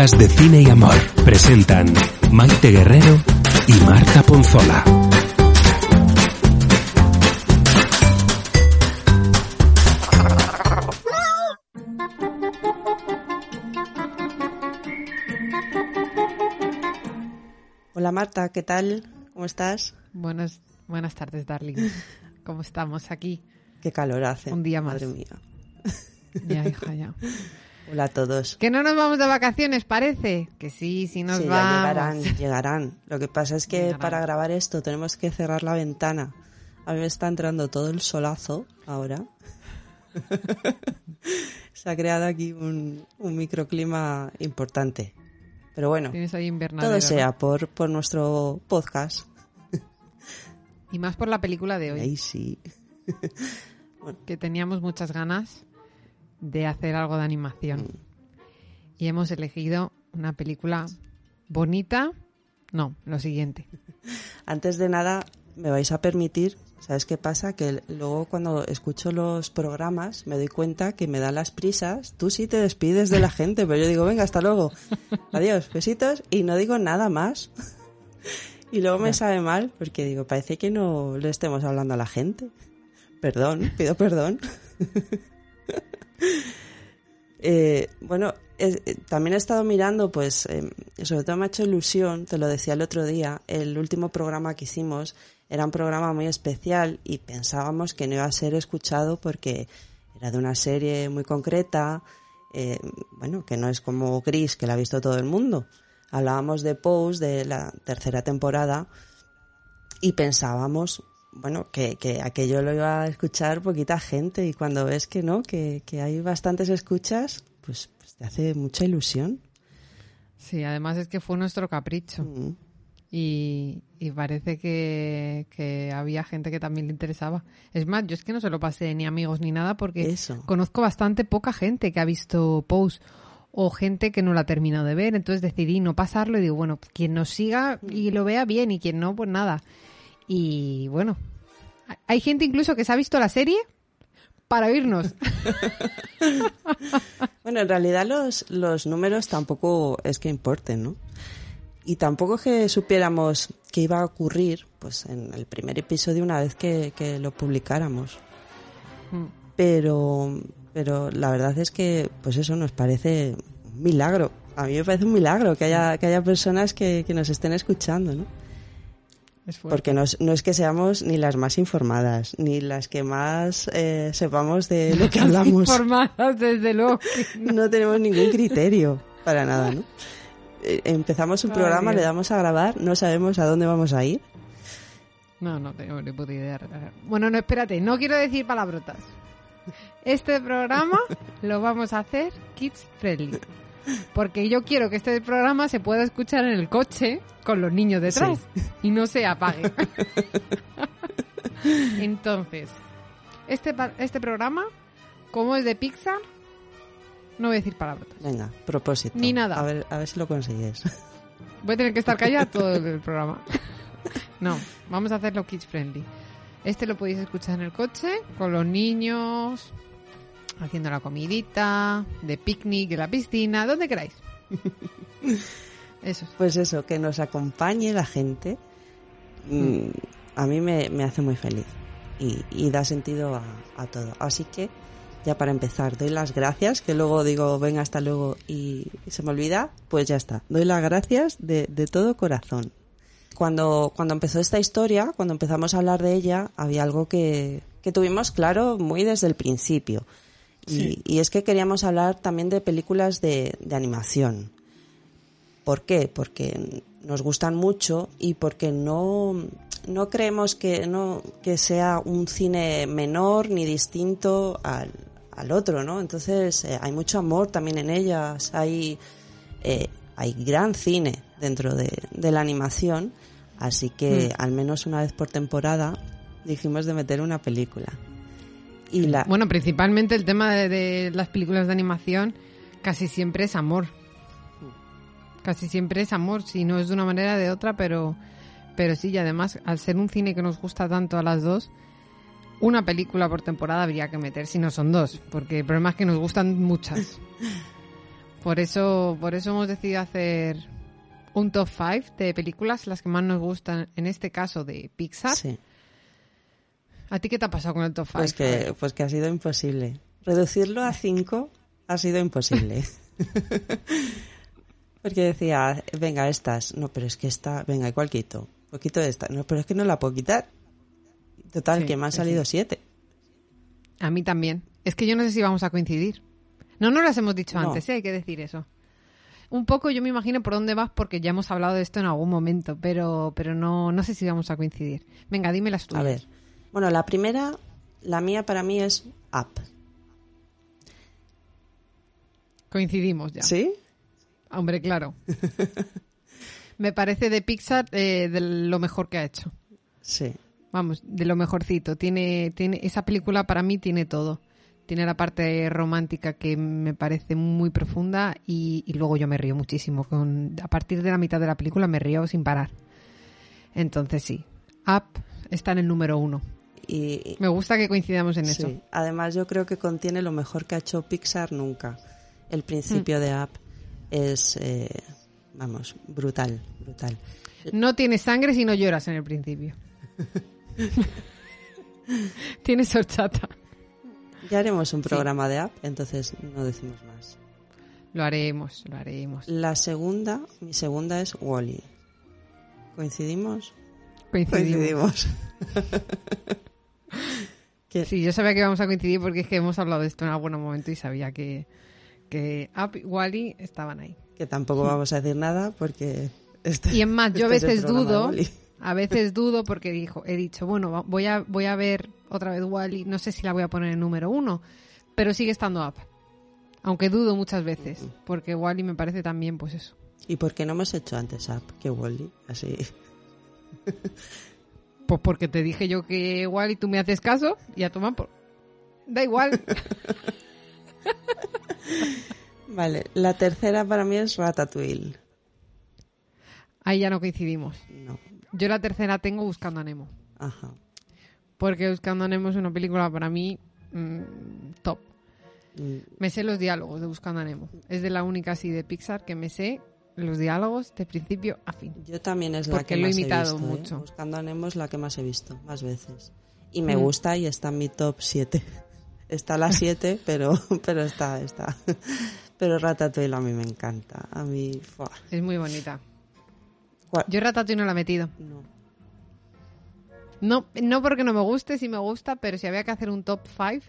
podcast de cine y amor. Presentan Maite Guerrero y Marta Ponzola. Hola Marta, ¿qué tal? ¿Cómo estás? Buenas, buenas tardes, darling. ¿Cómo estamos aquí? Qué calor hace. Un día más. Madre mía. Ya, hija, ya. Hola a todos. Que no nos vamos de vacaciones, parece. Que sí, sí nos sí, ya vamos. llegarán, llegarán. Lo que pasa es que Llegarán. para grabar esto tenemos que cerrar la ventana. A mí me está entrando todo el solazo ahora. Se ha creado aquí un, un microclima importante. Pero bueno, Tienes ahí todo ¿no? sea por, por nuestro podcast. Y más por la película de hoy, Ahí sí. que teníamos muchas ganas de hacer algo de animación. Mm. Y hemos elegido una película bonita. No, lo siguiente. Antes de nada, me vais a permitir, ¿sabes qué pasa? Que luego cuando escucho los programas me doy cuenta que me dan las prisas. Tú sí te despides de la gente, pero yo digo, venga, hasta luego. Adiós, besitos, y no digo nada más. Y luego me sabe mal porque digo, parece que no le estemos hablando a la gente. Perdón, pido perdón. Eh, bueno, eh, también he estado mirando, pues, eh, sobre todo me ha hecho ilusión, te lo decía el otro día, el último programa que hicimos era un programa muy especial y pensábamos que no iba a ser escuchado porque era de una serie muy concreta, eh, bueno, que no es como Gris, que la ha visto todo el mundo. Hablábamos de Pose, de la tercera temporada, y pensábamos, bueno, que, que aquello lo iba a escuchar poquita gente y cuando ves que no, que, que hay bastantes escuchas, pues, pues te hace mucha ilusión. Sí, además es que fue nuestro capricho. Mm. Y, y parece que, que había gente que también le interesaba. Es más, yo es que no se lo pasé ni amigos ni nada porque Eso. conozco bastante poca gente que ha visto Pose o gente que no la ha terminado de ver. Entonces decidí no pasarlo y digo, bueno, quien nos siga y lo vea bien y quien no, pues nada. Y bueno, hay gente incluso que se ha visto la serie para oírnos. Bueno, en realidad los, los números tampoco es que importen, ¿no? Y tampoco es que supiéramos qué iba a ocurrir, pues en el primer episodio una vez que, que lo publicáramos. Mm. Pero, pero la verdad es que, pues eso nos parece un milagro. A mí me parece un milagro que haya, que haya personas que, que nos estén escuchando, ¿no? Porque no, es- no es que seamos ni las más informadas, ni las que más eh, sepamos de lo que hablamos. Informadas, desde luego. no. No tenemos ningún criterio para nada, ¿no? Eh, Empezamos un Ay, programa, Dios. le damos a grabar, no sabemos a dónde vamos a ir. No, no tengo ni puta idea. Bueno, no, espérate, no quiero decir palabrotas. Este programa lo vamos a hacer kids friendly. Porque yo quiero que este programa se pueda escuchar en el coche con los niños detrás y no se apague. Entonces, este, este programa, como es de Pixar, no voy a decir palabrotas. Venga, propósito. Ni nada. A ver, a ver si lo consigues. Voy a tener que estar callada todo el programa. No, vamos a hacerlo kids friendly. Este lo podéis escuchar en el coche, con los niños, haciendo la comidita, de picnic, en la piscina, donde queráis. Eso. Pues eso, que nos acompañe la gente, mm, a mí me, me hace muy feliz y, y da sentido a, a todo. Así que, ya para empezar, doy las gracias, que luego digo, venga, hasta luego y se me olvida, pues ya está. Doy las gracias de, de todo corazón. Cuando, cuando empezó esta historia, cuando empezamos a hablar de ella, había algo que, que tuvimos claro muy desde el principio. Y, y es que queríamos hablar también de películas de, de animación. ¿Por qué? Porque nos gustan mucho y porque no, no creemos que, no, que sea un cine menor ni distinto al, al otro, ¿no? Entonces eh, hay mucho amor también en ellas, hay, eh, hay gran cine dentro de, de la animación, así que al menos una vez por temporada dijimos de meter una película. Y la, Bueno, principalmente el tema de, de las películas de animación casi siempre es amor. Casi siempre es amor, si no es de una manera de otra, pero, pero sí, y además, al ser un cine que nos gusta tanto a las dos, una película por temporada habría que meter, si no son dos, porque el problema es que nos gustan muchas. Por eso, por eso hemos decidido hacer un top 5 de películas, las que más nos gustan, en este caso de Pixar. Sí. ¿A ti qué te ha pasado con el top 5? Pues que, pues que ha sido imposible. Reducirlo a cinco ha sido imposible. Porque decía, venga, estas. No, pero es que esta, venga, igual quito. Pues quito esta. No, pero es que no la puedo quitar. Total, Sí, que me han salido sí. siete. A mí también. Es que yo no sé si vamos a coincidir. No nos las hemos dicho No. antes, ¿eh? hay que decir eso. Un poco yo me imagino por dónde vas porque ya hemos hablado de esto en algún momento, pero, pero no, no sé si vamos a coincidir. Venga, dime las tuyas. A ver. Bueno, la primera, la mía para mí es Up. Coincidimos ya. ¿Sí? Hombre, claro. me parece de Pixar eh, de lo mejor que ha hecho. Sí. Vamos, de lo mejorcito. Tiene, tiene, esa película para mí tiene todo. Tiene la parte romántica que me parece muy profunda y, y luego yo me río muchísimo. Con, a partir de la mitad de la película me río sin parar. Entonces sí, Up está en el número uno. Y, Me gusta que coincidamos en sí. eso. Además, yo creo que contiene lo mejor que ha hecho Pixar nunca. El principio Mm. de Up es, eh, vamos, brutal, brutal. No tienes sangre si no lloras en el principio. tienes horchata. Ya haremos un programa de Up, entonces no decimos más. Lo haremos, lo haremos. La segunda, mi segunda es Wally. ¿Coincidimos? Coincidimos. Coincidimos. Sí, yo sabía que íbamos a coincidir porque es que hemos hablado de esto en algún momento y sabía que, que Up y Wally estaban ahí. Que tampoco vamos a decir nada porque... Este, Y es más, yo a este veces dudo, a veces dudo porque dijo, he dicho, bueno, voy a, voy a ver otra vez Wally, no sé si la voy a poner en número uno, pero sigue estando Up. Aunque dudo muchas veces, porque Wally me parece también, pues eso. ¿Y por qué no hemos hecho antes Up que Wally? Así. Pues porque te dije yo que Wally tú me haces caso y a tomar por... Da igual. Vale, la tercera para mí es Ratatouille. Ahí ya no coincidimos. No, Yo la tercera tengo Buscando a Nemo. ajá. Porque Buscando a Nemo es una película para mí mm, top. Mm, Me sé los diálogos de Buscando a Nemo. Es de la única así de Pixar que me sé los diálogos de principio a fin. Yo también es la Porque que lo he más imitado he visto. ¿eh? mucho. Buscando a Nemo es la que más he visto, más veces. Y me Mm. gusta y está en mi top 7. Está la 7, pero, pero está, está. Pero Ratatouille a mí me encanta. A mí. Es muy bonita. ¿Cuál? Yo Ratatouille no la he metido. No. No, no porque no me guste, sí me gusta, pero si había que hacer un top 5,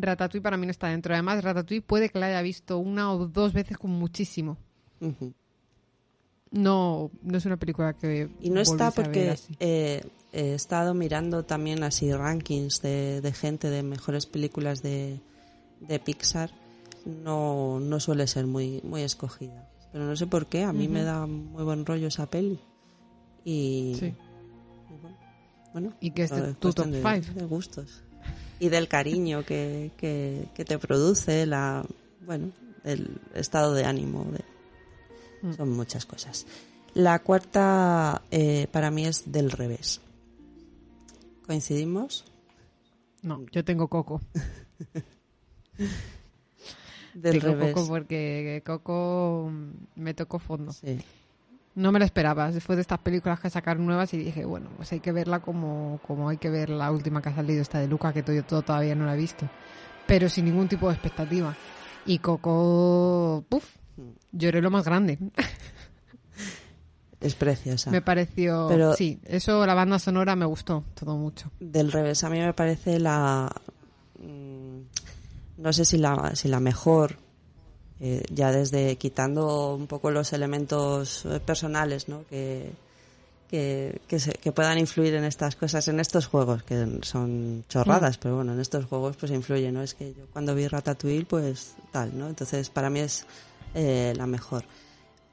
Ratatouille para mí no está dentro. Además, Ratatouille puede que la haya visto una o dos veces con muchísimo. No, no es una película que Y no está porque eh, he estado mirando también así rankings de, de gente de mejores películas de, de Pixar. No, no suele ser muy, muy escogida. Pero no sé por qué, a mí me da muy buen rollo esa peli. Y, Sí. y bueno, bueno, Y que es todo tu top de- five. de gustos. Y del cariño que, que, que te produce, la bueno, el estado de ánimo. De, Mm. Son muchas cosas. La cuarta eh, para mí es del revés. ¿Coincidimos? No, yo tengo Coco. Del tengo revés. Coco porque Coco me tocó fondo. Sí. No me lo esperaba. Después de estas películas que sacaron nuevas y dije, bueno, pues hay que verla como, como hay que ver la última que ha salido, esta de Luca, que todo, todo todavía no la he visto. Pero sin ningún tipo de expectativa. Y Coco, puf, lloré lo más grande. Es preciosa. Me pareció, Pero- sí, eso la banda sonora me gustó todo mucho. Del revés, a mí me parece la. mm, No sé si la, si la mejor. Eh, ya desde quitando un poco los elementos eh, personales, ¿no? Que, que, que, se- que puedan influir en estas cosas, en estos juegos, que son chorradas, pero bueno, en estos juegos pues influye, ¿no? Es que yo cuando vi Ratatouille, pues tal, ¿no? Entonces para mí es eh, la mejor.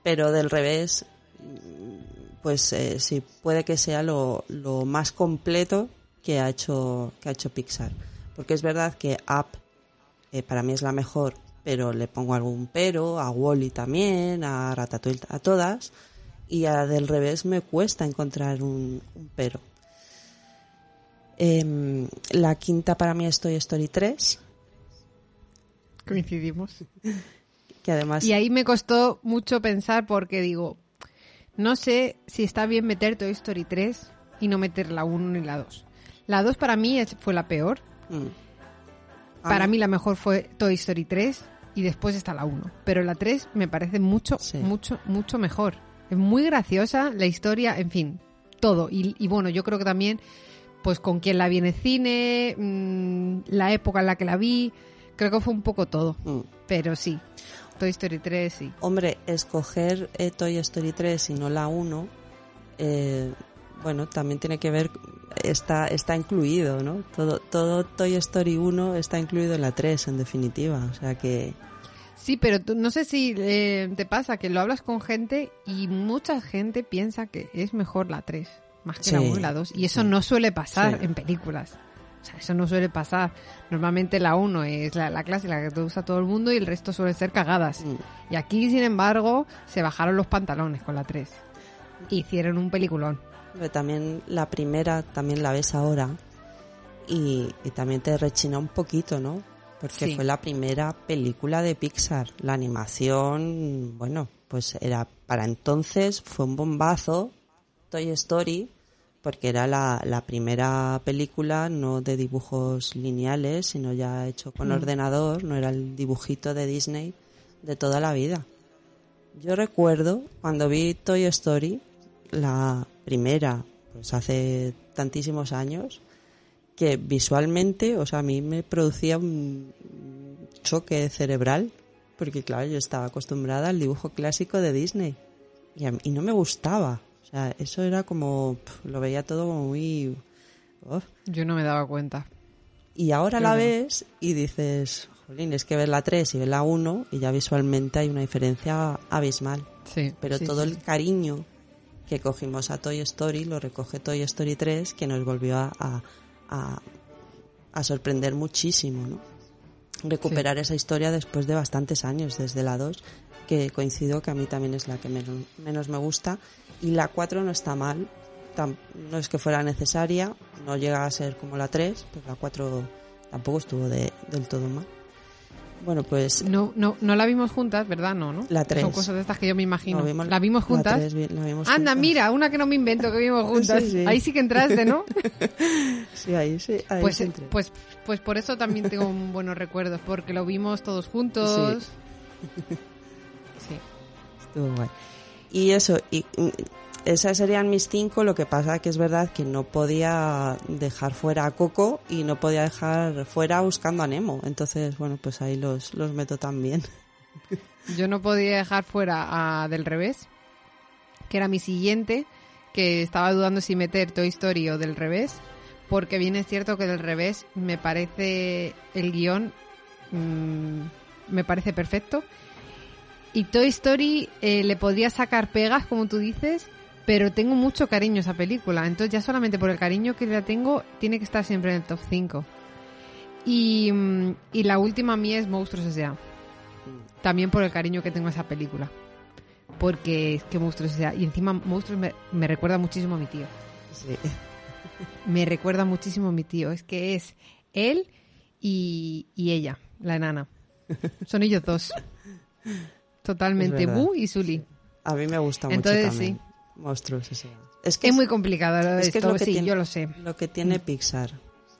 Pero del revés, mm, pues eh, sí, puede que sea lo, lo más completo que ha hecho, que ha hecho Pixar. Porque es verdad que Up eh, para mí es la mejor, pero le pongo algún pero, a Wally también, a Ratatouille, a todas, y a del revés me cuesta encontrar un, un pero. Em, la quinta para mí es Toy Story 3. Coincidimos. que además... Y ahí me costó mucho pensar porque digo, no sé si está bien meter Toy Story 3 y no meter la 1 ni la 2. La 2 para mí fue la peor. Mm. Para mí la mejor fue Toy Story 3 y después está la 1. Pero la 3 me parece mucho, Sí. mucho, mucho mejor. Es muy graciosa la historia, en fin, todo. Y, y bueno, yo creo que también, pues con quién la vi en el cine, mm, la época en la que la vi, creo que fue un poco todo. Mm. Pero sí, Toy Story 3 sí. Hombre, escoger eh, Toy Story 3 y no la 1, eh, bueno, también tiene que ver, está, está incluido, ¿no? Todo, todo Toy Story 1 está incluido en la 3, en definitiva. O sea que, Sí, pero tú- no sé si eh, te pasa que lo hablas con gente y mucha gente piensa que es mejor la 3, más que la Sí, 1 y la 2. Y eso sí. no suele pasar Sí. en películas. O sea, eso no suele pasar. Normalmente la 1 es la, la clásica que te usa todo el mundo y el resto suelen ser cagadas. mm, Y aquí, sin embargo, se bajaron los pantalones con la 3. Hicieron un peliculón. Pero también la primera también la ves ahora y, y también te rechina un poquito, ¿no? Porque Sí. fue la primera película de Pixar. La animación, bueno, pues era para entonces fue un bombazo. Toy Story, porque era la, la primera película no de dibujos lineales, sino ya hecho con Mm. ordenador, no era el dibujito de Disney de toda la vida. Yo recuerdo cuando vi Toy Story, la primera, pues hace tantísimos años, que visualmente, o sea, a mí me producía un choque cerebral, porque claro, yo estaba acostumbrada al dibujo clásico de Disney y, a mí- y no me gustaba. O sea, eso era como, lo veía todo como muy... Yo no me daba cuenta. Y ahora Yo la no. ves y dices, jolín, es que ver la 3 y ver la 1 y ya visualmente hay una diferencia abismal. Sí. Pero sí, todo sí. el cariño que cogimos a Toy Story lo recoge Toy Story 3, que nos volvió a, a, a- a sorprender muchísimo, ¿no? Recuperar esa historia después de bastantes años, desde la 2, que coincido que a mí también es la que menos, menos me gusta. Y la 4 no está mal, tam- no es que fuera necesaria, no llega a ser como la 3, pero la 4 tampoco estuvo de- del todo mal. Bueno, pues No, no, no la vimos juntas, ¿verdad? No, ¿no? La Son tres. cosas de estas que yo me imagino. no vimos ¿La vimos juntas? La tres la vimos Anda, juntas. mira, una que no me invento que vimos juntas. Sí, sí. Ahí sí que entraste, ¿no? Sí, ahí sí. Ahí Pues, sí pues, pues por eso también tengo buenos recuerdos, porque lo vimos todos juntos. Sí. Estuvo guay. Y eso, y esas serían mis cinco. Lo que pasa que es verdad que no podía dejar fuera a Coco y no podía dejar fuera buscando a Nemo. Entonces, bueno, pues ahí los, los meto también. Yo no podía dejar fuera a Del Revés, que era mi siguiente, que estaba dudando si meter Toy Story o Del Revés, porque bien es cierto que Del Revés me parece el guion, mm, me parece perfecto. Y Toy Story eh, le podría sacar pegas, como tú dices, pero tengo mucho cariño a esa película. Entonces ya solamente por el cariño que la tengo, tiene que estar siempre en el top 5. Y, mm, y la última a mí es Monstruos S.A. También por el cariño que tengo a esa película. Porque es que Monstruos S.A. Y encima Monstruos me, me recuerda muchísimo a mi tío. Sí. Me recuerda muchísimo a mi tío. Es que es él y, y ella, la enana. Son ellos dos. Totalmente. Bu y Sully. A mí me gusta Entonces, mucho también. Monstruos, ese. Es que Es muy complicado lo de es que es lo que sí, tiene- yo lo sé. lo que tiene. Pixar.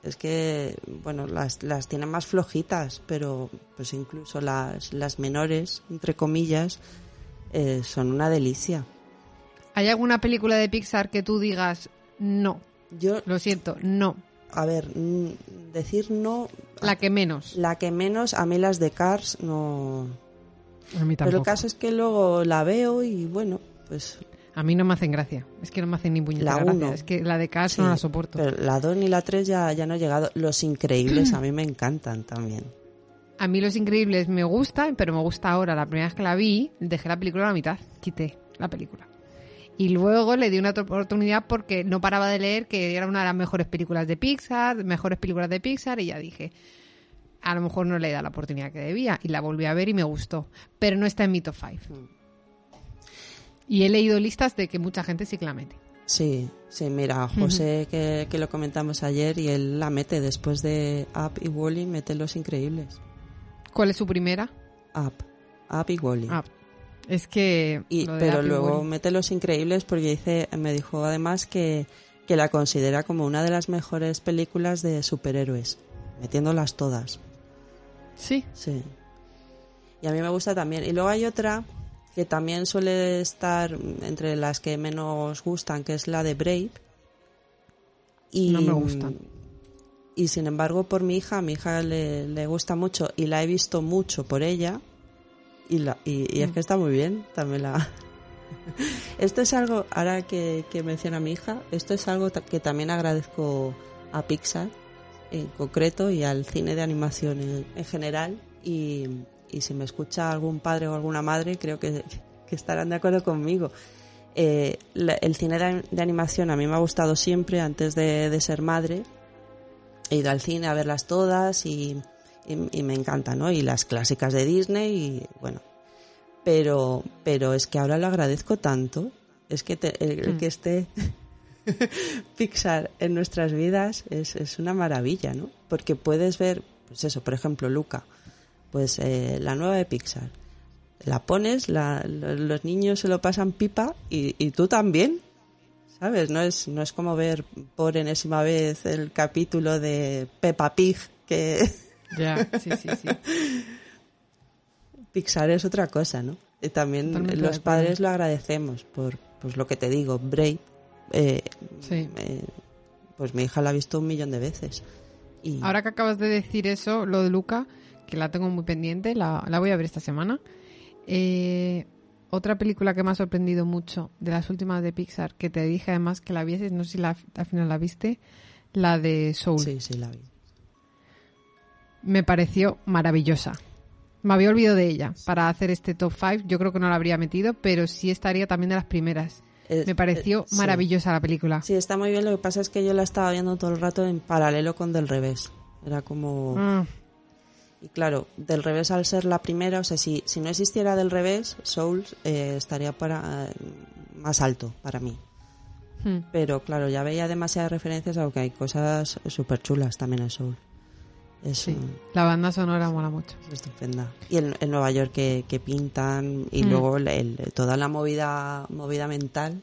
Es que, bueno, las, las tiene más flojitas, pero pues incluso las, las menores, entre comillas, eh, son una delicia. ¿Hay alguna película de Pixar que tú digas no? Yo, Lo siento, no. a ver, decir no, La que menos. la que menos, a mí las de Cars no... A mí Pero el caso es que luego la veo y bueno, pues A mí no me hacen gracia. Es que no me hacen ni puñetera La gracia. uno. Es que la de Cars sí, no la soporto. Pero la 2 ni la 3 ya, ya no he llegado. Los increíbles a mí me encantan también. A mí Los Increíbles me gusta, pero me gusta ahora. La primera vez que la vi, dejé la película a la mitad. Quité la película. Y luego le di una otra oportunidad porque no paraba de leer que era una de las mejores películas de Pixar, mejores películas de Pixar, y ya dije, a lo mejor no le he dado la oportunidad que debía. Y la volví a ver y me gustó. Pero no está en mi top 5. Y he leído listas de que mucha gente sí que la mete. Sí, sí, mira, José, que, que lo comentamos ayer, y él la mete después de Up y Wally, mete los increíbles. ¿Cuál es su primera? Up. Up y Wally. Ah, es que... Y, pero Up y luego mete Los Increíbles porque dice, me dijo además que, que la considera como una de las mejores películas de superhéroes, metiéndolas todas. Sí. Sí. Y a mí me gusta también. Y luego hay otra que también suele estar entre las que menos gustan, que es la de Brave. Y, No me gusta. Y sin embargo, por mi hija, a mi hija le, le gusta mucho y la he visto mucho por ella. Y, la, y, y es Mm. que está muy bien, también la... Esto es algo, ahora que, que menciona mi hija, esto es algo que también agradezco a Pixar en concreto y al cine de animación en, en general. Y, y si me escucha algún padre o alguna madre, creo que, que estarán de acuerdo conmigo. Eh, la- el cine de, de animación a mí me ha gustado siempre antes de, de ser madre. He ido al cine a verlas todas y, y- y me encanta, ¿no? Y las clásicas de Disney y bueno. Pero, pero es que ahora lo agradezco tanto. Es que te- el, el Mm. que esté Pixar en nuestras vidas es, es una maravilla, ¿no? Porque puedes ver, pues eso, por ejemplo, Luca, pues eh, la nueva de Pixar. La pones, la- lo- los niños se lo pasan pipa y, y tú también, ¿sabes? No es, no es como ver por enésima vez el capítulo de Peppa Pig, que Ya, sí, sí, sí. Pixar es otra cosa, ¿no? Y también Totalmente los padres lo agradecemos por pues lo que te digo, Brave. eh, Sí. eh, pues mi hija la ha visto un millón de veces. Y Ahora que acabas de decir eso, lo de Luca, que la tengo muy pendiente, la, la voy a ver esta semana. Eh, otra película que me ha sorprendido mucho de las últimas de Pixar, que te dije además que la vieses, no sé si la, al final la viste, la de Soul. sí, sí, la vi. Me pareció maravillosa. Me había olvidado de ella para hacer este top 5. Yo creo que no la habría metido, pero sí estaría también de las primeras. Es- Me pareció eh, sí. maravillosa la película. Sí, está muy bien. Lo que pasa es que yo la estaba viendo todo el rato en paralelo con Del Revés. Era como... Mm, Y claro, Del Revés al ser la primera, o sea, si, si no existiera Del Revés, Souls eh, estaría para, más alto para mí. mm. Pero claro, ya veía demasiadas referencias, aunque hay cosas súper chulas también en Soul. Es, Sí, la banda sonora mola mucho. es estupenda. Y en, en Nueva York que, que pintan y Mm. luego el- el- toda la movida, movida mental,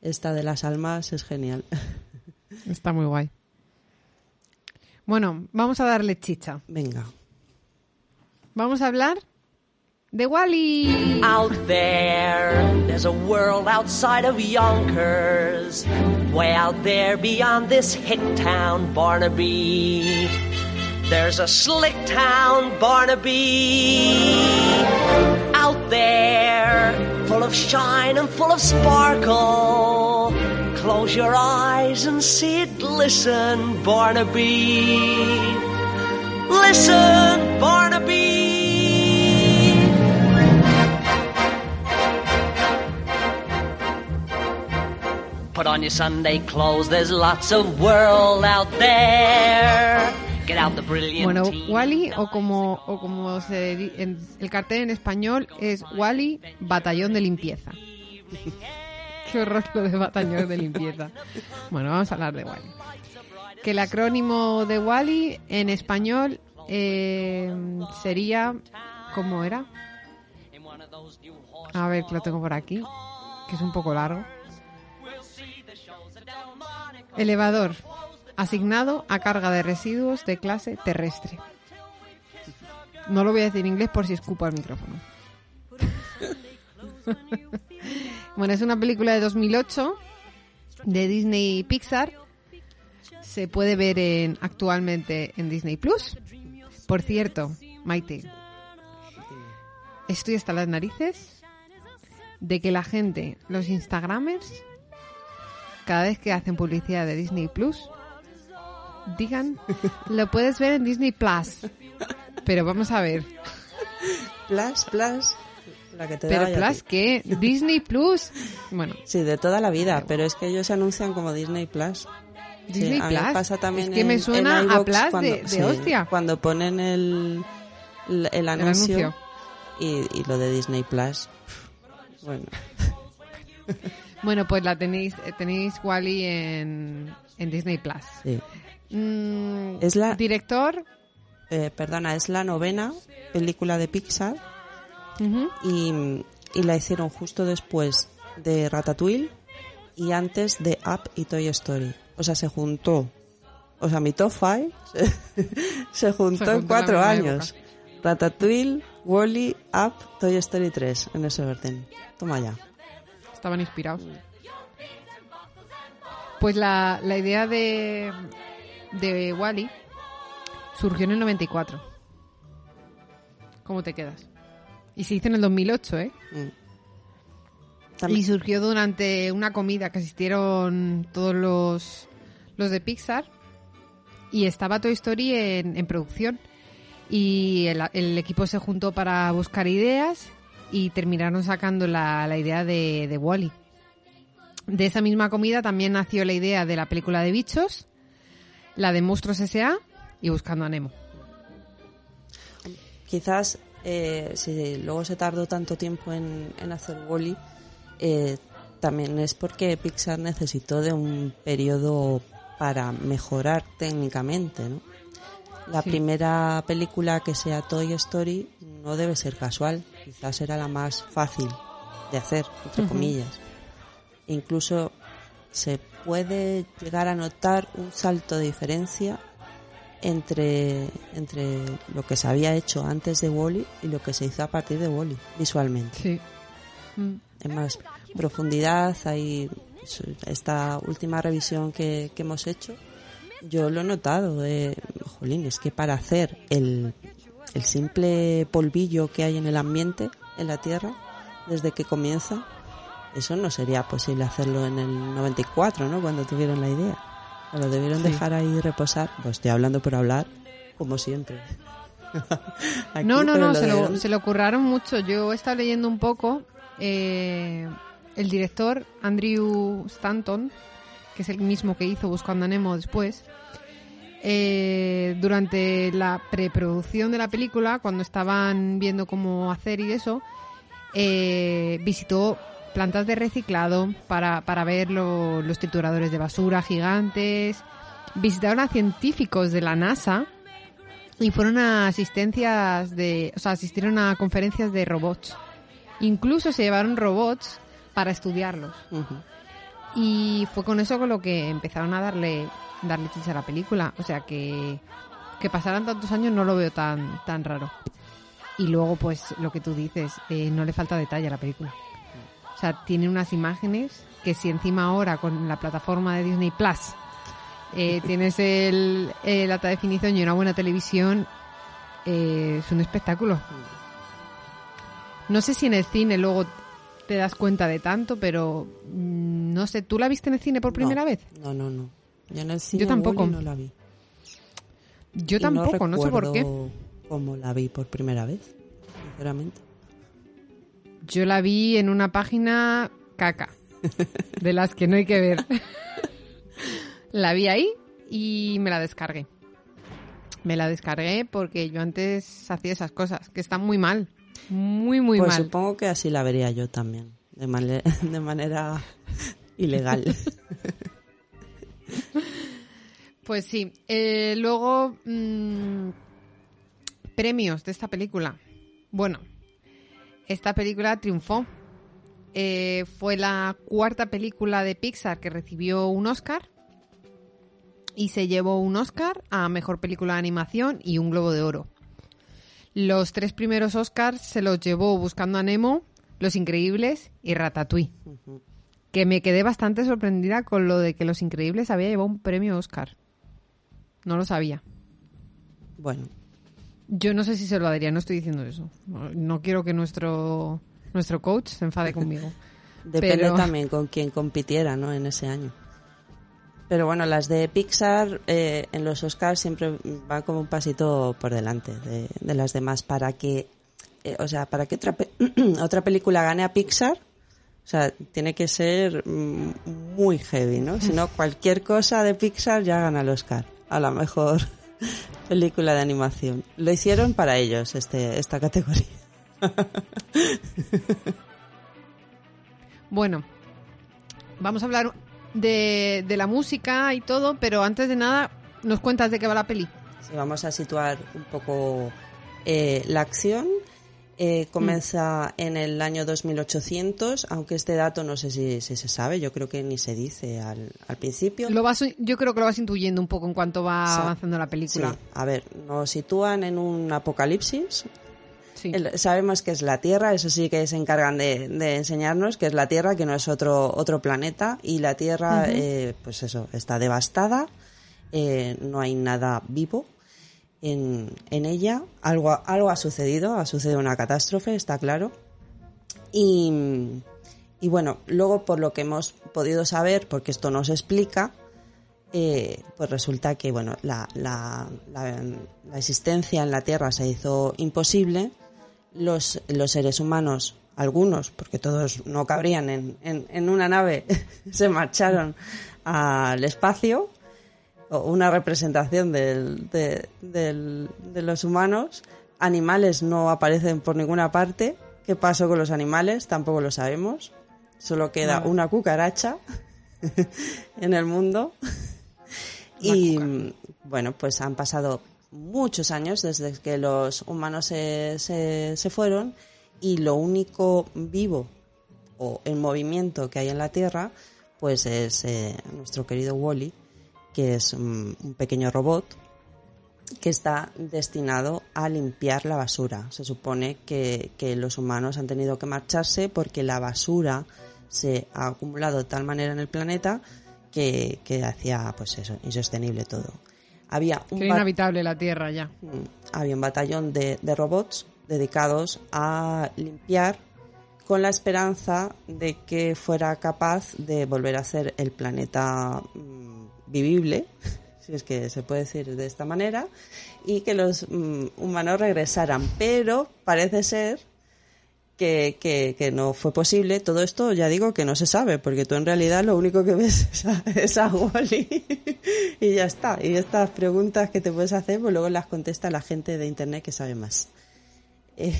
esta de las almas, es genial. Está muy guay. Bueno, vamos a darle chicha. Venga. Vamos a hablar de Wally. Out there, there's a world outside of Yonkers. Way out there beyond this hick town, Barnaby. There's a slick town, Barnaby. Out there, full of shine and full of sparkle. Close your eyes and see it glisten, Barnaby. Listen, Barnaby. Put on your Sunday clothes, there's lots of world out there. Get out the brilliant Bueno. Wally, o como, o como se en el cartel en español, es Wally Batallón de Limpieza. Qué horror lo de Batallón de Limpieza. Bueno, vamos a hablar de Wally. Que el acrónimo de Wally en español eh, sería. ¿Cómo era? A ver, que lo tengo por aquí, que es un poco largo. Elevador. Asignado a carga de residuos de clase terrestre. No lo voy a decir en inglés por si escupo al micrófono. bueno, es una película de 2008 de Disney y Pixar. Se puede ver en, actualmente en Disney Plus. Por cierto, Maite, estoy hasta las narices de que la gente, los Instagramers, cada vez que hacen publicidad de Disney Plus, digan, lo puedes ver en Disney Plus. Pero vamos a ver, Plus, plus, la que te pero Plus. ¿qué? Disney Plus. Bueno, Sí, de toda la vida, pero es que ellos se anuncian como Disney Plus. Sí, Disney a mí me Plus. pasa también es que me en- suena en a Plus cuando- de, de sí, hostia. Cuando ponen el, el, el El anuncio, anuncio. Y, y lo de Disney Plus. Bueno, Bueno, pues la tenéis, eh, tenéis Wally en, en Disney Plus. sí. Mm, Es la- Director, Eh, perdona, es la novena película de Pixar Ujú. y, y la hicieron justo después de Ratatouille y antes de Up y Toy Story. O sea, se juntó. O sea, mi top 5 se, juntó Se en cuatro años. Ratatouille, Wally, Up, Toy Story 3, en ese orden. Toma ya. Estaban inspirados. Pues la, la idea de, de Wally surgió en el 94. ¿Cómo te quedas? Y se hizo en el 2008, ¿eh? Mm. Y surgió durante una comida que asistieron todos los, los de Pixar y estaba Toy Story en, en producción. Y el, el equipo se juntó para buscar ideas y terminaron sacando la, la idea de, de Wally. De esa misma comida también nació la idea de la película de bichos, la de Monstruos S.A. y Buscando a Nemo. Quizás eh, si luego se tardó tanto tiempo en, en hacer Wally, también es porque Pixar necesitó de un periodo para mejorar técnicamente, ¿no? La Sí. primera película que sea Toy Story no debe ser casual, quizás era la más fácil de hacer, entre comillas. Incluso se puede llegar a notar un salto de diferencia entre, entre lo que se había hecho antes de Wally y lo que se hizo a partir de Wally, visualmente. Sí. Mm. En más profundidad, hay esta última revisión que, que hemos hecho, yo lo he notado, de, jolín, es que para hacer el, el simple polvillo que hay en el ambiente, en la Tierra, desde que comienza, eso no sería posible hacerlo en el 94, ¿no? Cuando tuvieron la idea. Lo debieron Sí. dejar ahí reposar. Pues estoy hablando por hablar, como siempre. Aquí, no, no, no, se lo, se lo curraron mucho. Yo he estado leyendo un poco. Eh, el director, Andrew Stanton, que es el mismo que hizo Buscando a Nemo después, eh, durante la preproducción de la película, cuando estaban viendo cómo hacer y eso, eh, visitó plantas de reciclado para, para ver lo- los trituradores de basura gigantes. Visitaron a científicos de la NASA y fueron a asistencias de, o sea, asistieron a conferencias de robots. Incluso se llevaron robots para estudiarlos. Y fue con eso con lo que empezaron a darle, darle chicha a la película. O sea que, que pasaran tantos años no lo veo tan, tan raro. Y luego, pues, lo que tú dices, eh, no le falta detalle a la película. O sea, tiene unas imágenes que si encima ahora con la plataforma de Disney Plus eh, tienes el, el alta definición y una buena televisión, eh, es un espectáculo. No sé si en el cine luego te das cuenta de tanto, pero mm, no sé, ¿tú la viste en el cine por primera No, vez? No, no, no. Yo en el cine Yo tampoco. No la vi. Yo Y tampoco, no, sé por qué. cómo la vi por primera vez, sinceramente. Yo la vi en una página caca, de las que no hay que ver. la vi ahí y me la descargué. Me la descargué porque yo antes hacía esas cosas, que están muy mal. Muy, muy pues mal. supongo que así la vería yo también, de, mane- de manera ilegal. Pues sí. Eh, luego, mm, premios de esta película. Bueno, esta película triunfó. Eh, fue la cuarta película de Pixar que recibió un Oscar. Y se llevó un Oscar a Mejor Película de Animación y un Globo de Oro. Los tres primeros Oscars se los llevó Buscando a Nemo, Los Increíbles y Ratatouille. Que me quedé bastante sorprendida con lo de que Los Increíbles había llevado un premio Oscar. No lo sabía. bueno, Yo no sé si se lo daría, no estoy diciendo eso. No, quiero que nuestro, nuestro coach se enfade conmigo. depende Pero- también con quién compitiera, ¿no? En ese año. Pero bueno, las de Pixar eh, en los Oscars siempre va como un pasito por delante de, las demás para que, eh, o sea, para que otra, pe- otra película gane a Pixar, o sea, tiene que ser mm, muy heavy, ¿no? Si no, cualquier cosa de Pixar ya gana el Oscar a la mejor película de animación. Lo hicieron para ellos, este, esta categoría. Bueno, vamos a hablar de, de la música y todo, pero antes de nada, ¿nos cuentas de qué va la peli? Sí, vamos a situar un poco eh, la acción. Eh, comienza en el año 2800, aunque este dato no sé si, si se sabe, yo creo que ni se dice al, al principio. Lo vas, yo creo que lo vas intuyendo un poco en cuanto va Sí. avanzando la película. Sí, a ver, nos sitúan en un apocalipsis. Sí. El- sabemos que es la Tierra, eso sí que se encargan de, de enseñarnos que es la Tierra, que no es otro otro planeta y la Tierra, eh, pues eso, está devastada, eh, no hay nada vivo en, en ella, algo algo ha sucedido, ha sucedido una catástrofe, está claro. Y, y bueno, luego por lo que hemos podido saber, porque esto no se explica, eh, pues resulta que bueno la, la, la, la existencia en la Tierra se hizo imposible. Los, los seres humanos, algunos, porque todos no cabrían en, en, en una nave, se marcharon al espacio, o una representación del, de, del- de los humanos. Animales no aparecen por ninguna parte. ¿Qué pasó con los animales? Tampoco lo sabemos. Solo queda una cucaracha en el mundo. Y bueno, pues han pasado muchos años desde que los humanos se, se, fueron y lo único vivo o en movimiento que hay en la Tierra pues es eh, nuestro querido Wally, que es un, un pequeño robot que está destinado a limpiar la basura. Se supone que, que los humanos han tenido que marcharse porque la basura se ha acumulado de tal manera en el planeta que, que hacía pues eso, insostenible todo. Había un inhabitable la Tierra ya. Mm, había un batallón de, de robots dedicados a limpiar con la esperanza de que fuera capaz de volver a hacer el planeta mm, vivible, si es que se puede decir de esta manera, y que los mm, humanos regresaran. Pero parece ser que, no fue posible. Todo esto ya digo que no se sabe, porque tú en realidad lo único que ves es a, es a Wall-E y ya está. Y estas preguntas que te puedes hacer, pues luego las contesta la gente de Internet que sabe más. Eh,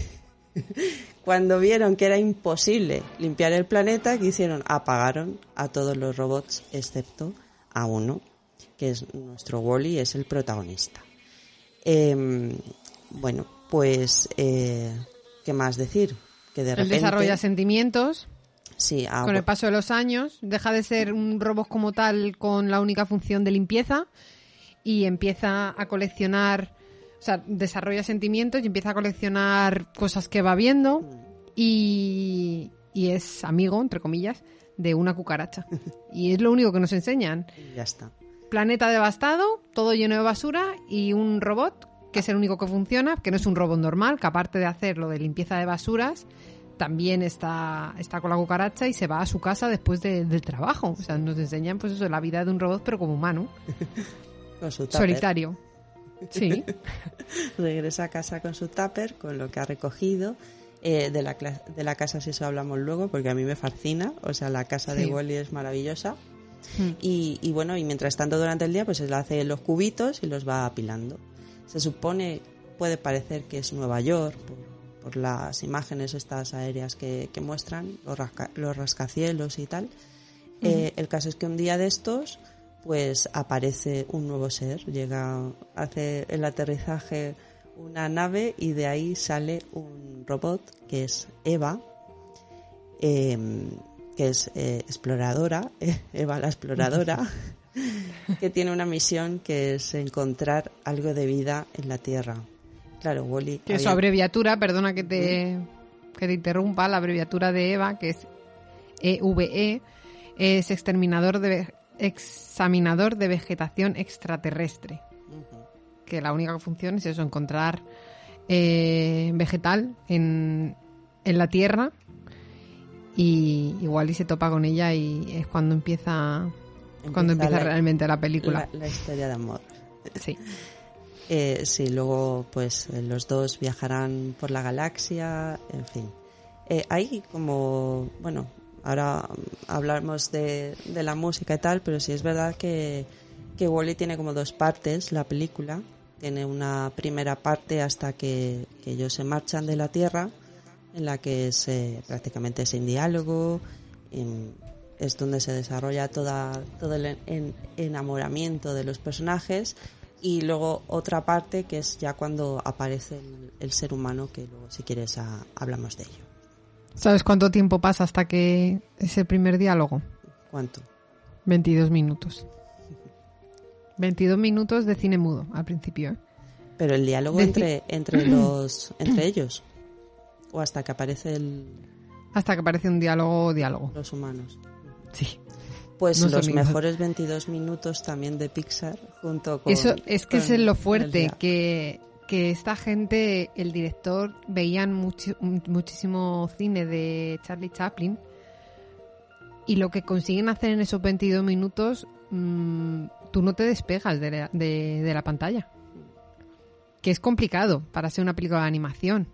cuando vieron que era imposible limpiar el planeta, ¿qué hicieron? Apagaron a todos los robots excepto a uno, que es nuestro Wally, es el protagonista. Em, bueno, pues, eh, ¿qué más decir? Que de Él repente... desarrolla sentimientos Sí, ah, con el bu- paso de los años, deja de ser un robot como tal con la única función de limpieza y empieza a coleccionar, o sea, desarrolla sentimientos y empieza a coleccionar cosas que va viendo y, y es amigo, entre comillas, de una cucaracha. Y es lo único que nos enseñan. ya está. Planeta devastado, todo lleno de basura y un robot que es el único que funciona, que no es un robot normal, que aparte de hacer lo de limpieza de basuras, también está, está con la cucaracha y se va a su casa después de- del trabajo. O sea, nos enseñan pues eso, la vida de un robot pero como humano, Con su tupper. solitario. Sí, Regresa a casa con su tupper, con lo que ha recogido. Eh, de, la, de la casa, si eso hablamos luego, porque a mí me fascina. O sea, la casa de. Wally es maravillosa. Mm. Y, y bueno, y mientras tanto durante el día, pues él hace los cubitos y los va apilando. Se supone, puede parecer que es Nueva York, por, por las imágenes estas aéreas que, que muestran, los, rasca- los rascacielos y tal. Eh, el caso es que un día de estos, pues aparece un nuevo ser, llega, hace el aterrizaje una nave y de ahí sale un robot que es Eva, eh, que es eh, exploradora, Eva la exploradora, que tiene una misión que es encontrar algo de vida en la Tierra. Claro, Wally. que su abreviatura, perdona que te, que te interrumpa, la abreviatura de EVA, que es EVE, es exterminador de examinador de vegetación extraterrestre. Que la única función es eso, encontrar eh, vegetal en, en la Tierra y igual y se topa con ella y es cuando empieza, cuando empieza la- realmente la película. la- la historia de amor. Sí. Eh, sí, luego pues eh, los dos viajarán por la galaxia, en fin. Eh, hay como, bueno, ahora hablamos de, de la música y tal, pero sí es verdad que, que Wally tiene como dos partes, la película. Tiene una primera parte hasta que, que ellos se marchan de la Tierra, en la que es eh, prácticamente sin diálogo, en- es donde se desarrolla toda, todo el en- enamoramiento de los personajes Y luego otra parte que es ya cuando aparece el, el ser humano, que luego si quieres a- hablamos de ello. ¿Sabes cuánto tiempo pasa hasta que ese primer diálogo? ¿Cuánto? 22 minutos. 22 minutos de cine mudo al principio. ¿eh? Pero el diálogo entre, entre los entre ellos. O hasta que aparece el- Hasta que aparece un diálogo diálogo. los humanos. Sí. Pues No los mejores 22 minutos también de Pixar junto con... Eso es que con es lo fuerte, que, que esta gente, el director, veían muchísimo cine de Charlie Chaplin y lo que consiguen hacer en esos 22 minutos, mm, tú no te despegas de la, de- de la pantalla. Que es complicado para ser una película de animación.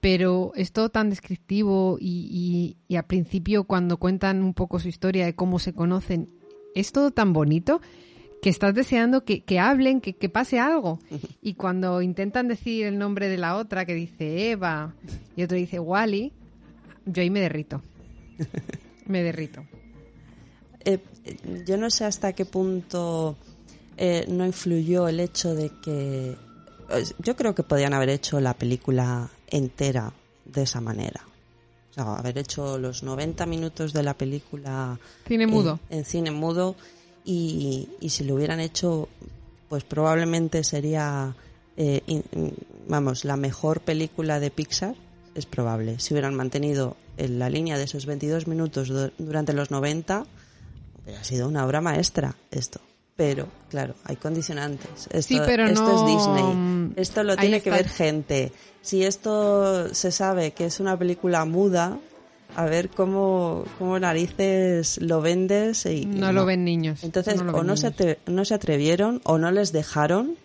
Pero es todo tan descriptivo y, y- y al principio cuando cuentan un poco su historia de cómo se conocen, es todo tan bonito que estás deseando que, que hablen, que, que pase algo. Y cuando intentan decir el nombre de la otra, que dice Eva y otro dice Wally, yo ahí me derrito. Me derrito. Eh, yo no sé hasta qué punto eh, no influyó el hecho de que... eh, Yo creo que podían haber hecho la película entera de esa manera. O sea, haber hecho los 90 minutos de la película Cine en- mudo. En, cine mudo y, y si lo hubieran hecho, pues probablemente sería, eh, in- vamos, la mejor película de Pixar, es probable. Si hubieran mantenido en la línea de esos 22 minutos du- durante los 90, hubiera sido una obra maestra esto. Pero, claro, hay condicionantes. Esto, Sí, pero esto no- es Disney. Esto lo ahí tiene que ver gente. Si esto se sabe que es una película muda, a ver cómo, cómo narices lo vendes y No lo ven niños. Entonces, No lo o no se, niños. no se atrevieron o no les dejaron,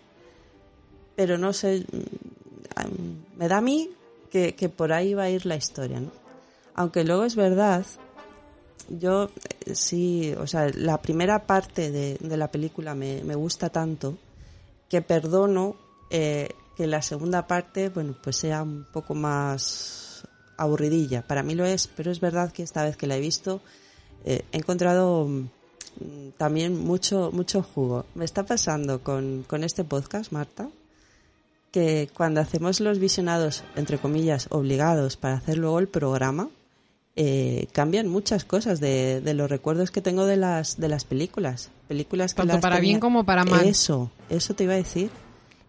pero no sé, mm, me da a mí que, que por ahí va a ir la historia, ¿no? Aunque luego es verdad, yo eh, sí, o sea, la primera parte de, de la película me, me gusta tanto que perdono eh, que la segunda parte, bueno, pues sea un poco más aburridilla. Para mí lo es, pero es verdad que esta vez que la he visto eh, he encontrado mm, también mucho mucho jugo. Me está pasando con, con este podcast, Marta, que cuando hacemos los visionados, entre comillas, obligados para hacer luego el programa, eh, cambian muchas cosas de, de los recuerdos que tengo de las de las películas. Películas que Tanto las para tenía- bien como para mal. Eso, eso te iba a decir.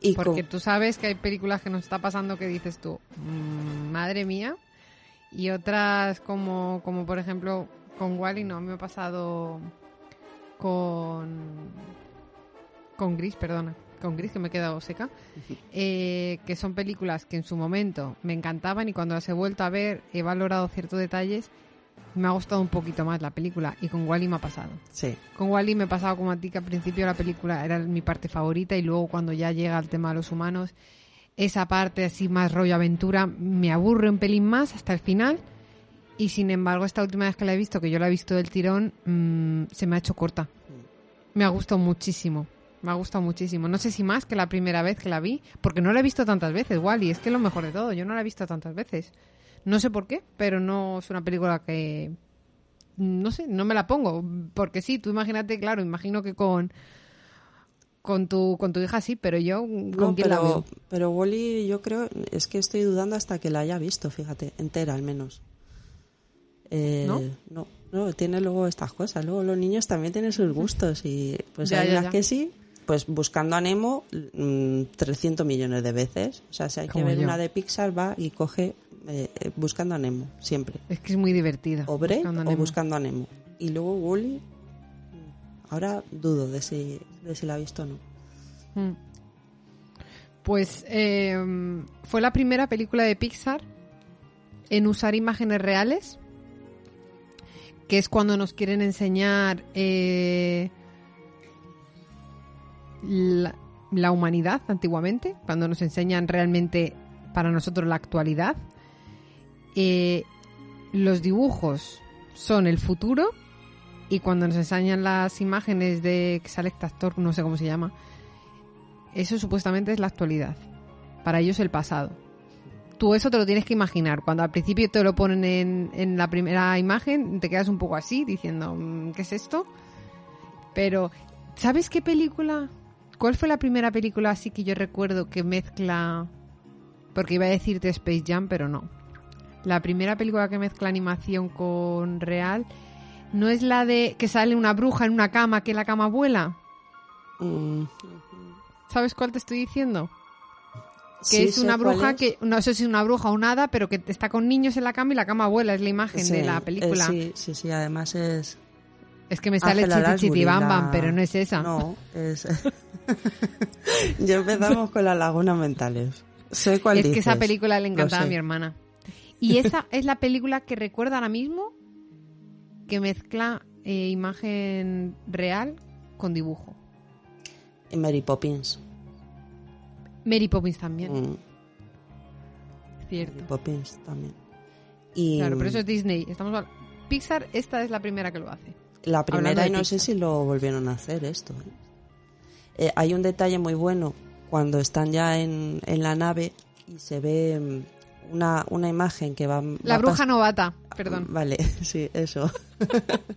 Y Porque con- tú sabes que hay películas que nos está pasando que dices tú, "Mm, madre mía, y otras como, como por ejemplo con Wally, no, me ha pasado con con Gris, perdona, con Gris que me he quedado seca, eh, que son películas que en su momento me encantaban y cuando las he vuelto a ver he valorado ciertos detalles, me ha gustado un poquito más la película y con Wally me ha pasado. sí, Con Wally me pasaba como a ti que al principio la película era mi parte favorita y luego cuando ya llega el tema de los humanos, esa parte así más rollo aventura me aburre un pelín más hasta el final y sin embargo esta última vez que la he visto, que yo la he visto del tirón, mm, se me ha hecho corta. Me ha gustado muchísimo. Me ha gustado muchísimo. No sé si más que la primera vez que la vi, porque no la he visto tantas veces, Wally. Es que es lo mejor de todo, yo no la he visto tantas veces. No sé por qué, pero no es una película que no sé, no me la pongo, porque sí, tú imagínate, claro, imagino que con con tu con tu hija sí, pero yo con No, quién la pero, veo. pero Wally yo creo, es que estoy dudando hasta que la haya visto, fíjate, entera al menos. Eh, ¿No? no, no, tiene luego estas cosas. Luego los niños también tienen sus gustos y pues Ya, hay ya, unas ya. que sí, pues buscando a Nemo mm, 300 millones de veces. O sea, si hay que ver yo. una de Pixar va y coge eh, eh, buscando a Nemo, siempre. Es que es muy divertida. O Brave Buscando o buscando a Nemo. Y luego Wally, ahora dudo de si, de si la ha visto o no. Mm. Pues eh, fue la primera película de Pixar en usar imágenes reales, que es cuando nos quieren enseñar eh, la, humanidad antiguamente, cuando nos enseñan realmente para nosotros la actualidad. Eh, los dibujos son el futuro y cuando nos enseñan las imágenes de que este no sé cómo se llama, eso supuestamente es la actualidad. Para ellos el pasado. Tú eso te lo tienes que imaginar. Cuando al principio te lo ponen en, en la primera imagen, te quedas un poco así, diciendo, "Mm, ¿qué es esto? Pero, ¿sabes qué película ¿Cuál fue la primera película así que yo recuerdo que mezcla... Porque iba a decirte Space Jam, pero no. La primera película que mezcla animación con real no es la de que sale una bruja en una cama, que la cama vuela. Mm, ¿Sabes cuál te estoy diciendo? Que sí es una bruja es. que, no sé si es una bruja o nada, pero que está con niños en la cama y la cama vuela, es la imagen Sí, de la eh, película. sí, sí, sí, además es... Es que me sale Ángela Lansbury, Chichichibambam, la- pero no es esa. No, es... ya empezamos con las lagunas mentales. Sé cuál es que esa película le encantaba a mi hermana. Y esa es la película que recuerdo ahora mismo que mezcla eh, imagen real con dibujo. Y Mary Poppins. Mary Poppins también, Mm, cierto. Mary Poppins también. Y Claro, pero eso es Disney. Estamos Pixar, esta es la primera que lo hace. la primera y no sé si lo volvieron a hacer esto. ¿eh? Eh, hay un detalle muy bueno cuando están ya en, en la nave y se ve mm, una, una imagen que va... La va bruja novata, perdón. Vale, sí, eso.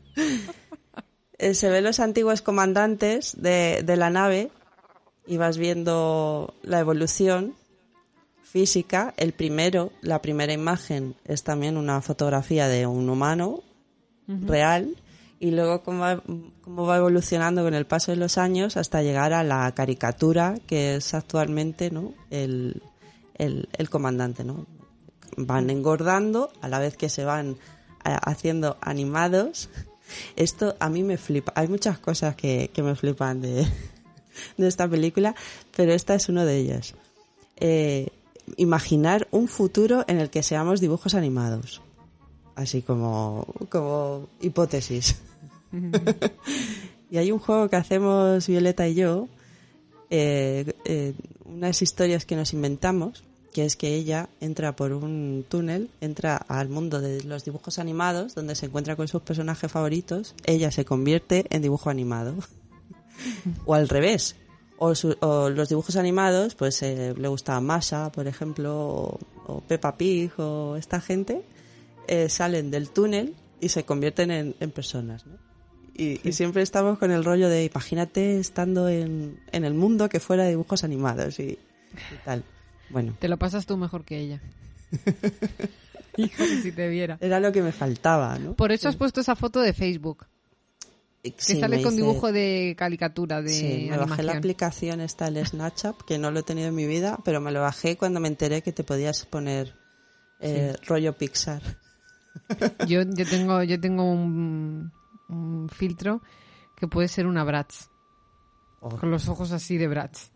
Eh, se ven los antiguos comandantes de, de la nave y vas viendo la evolución física. El primero, la primera imagen es también una fotografía de un humano real y luego cómo va, cómo va evolucionando con el paso de los años hasta llegar a la caricatura que es actualmente ¿no? el, el, el comandante. ¿no? Van engordando a la vez que se van eh, haciendo animados. Esto a mí me flipa. Hay muchas cosas que, que me flipan de, de esta película, pero esta es una de ellas. Eh, imaginar un futuro en el que seamos dibujos animados. Así como, como hipótesis. y hay un juego que hacemos Violeta y yo, eh, eh, unas historias que nos inventamos, que es que ella entra por un túnel, entra al mundo de los dibujos animados, donde se encuentra con sus personajes favoritos, ella se convierte en dibujo animado. o al revés. O, su- los dibujos animados, pues eh, le gusta Masha, por ejemplo, o, o Peppa Pig, o esta gente, eh, salen del túnel y se convierten en, en personas, ¿no? Y, y siempre estamos con el rollo de imagínate estando en, en el mundo que fuera de dibujos animados y, y tal. Bueno, Te lo pasas tú mejor que ella. Hijo, si te viera. era lo que me faltaba, ¿no? Por eso has puesto esa foto de Facebook, que Sí, sale con hice- dibujo de caricatura, de Sí, me bajé la aplicación esta, el Snapchat, que no lo he tenido en mi vida, pero me lo bajé cuando me enteré que te podías poner eh, rollo Pixar. Yo, yo tengo, yo tengo un, un filtro que puede ser una Bratz, Oh. con los ojos así de Bratz.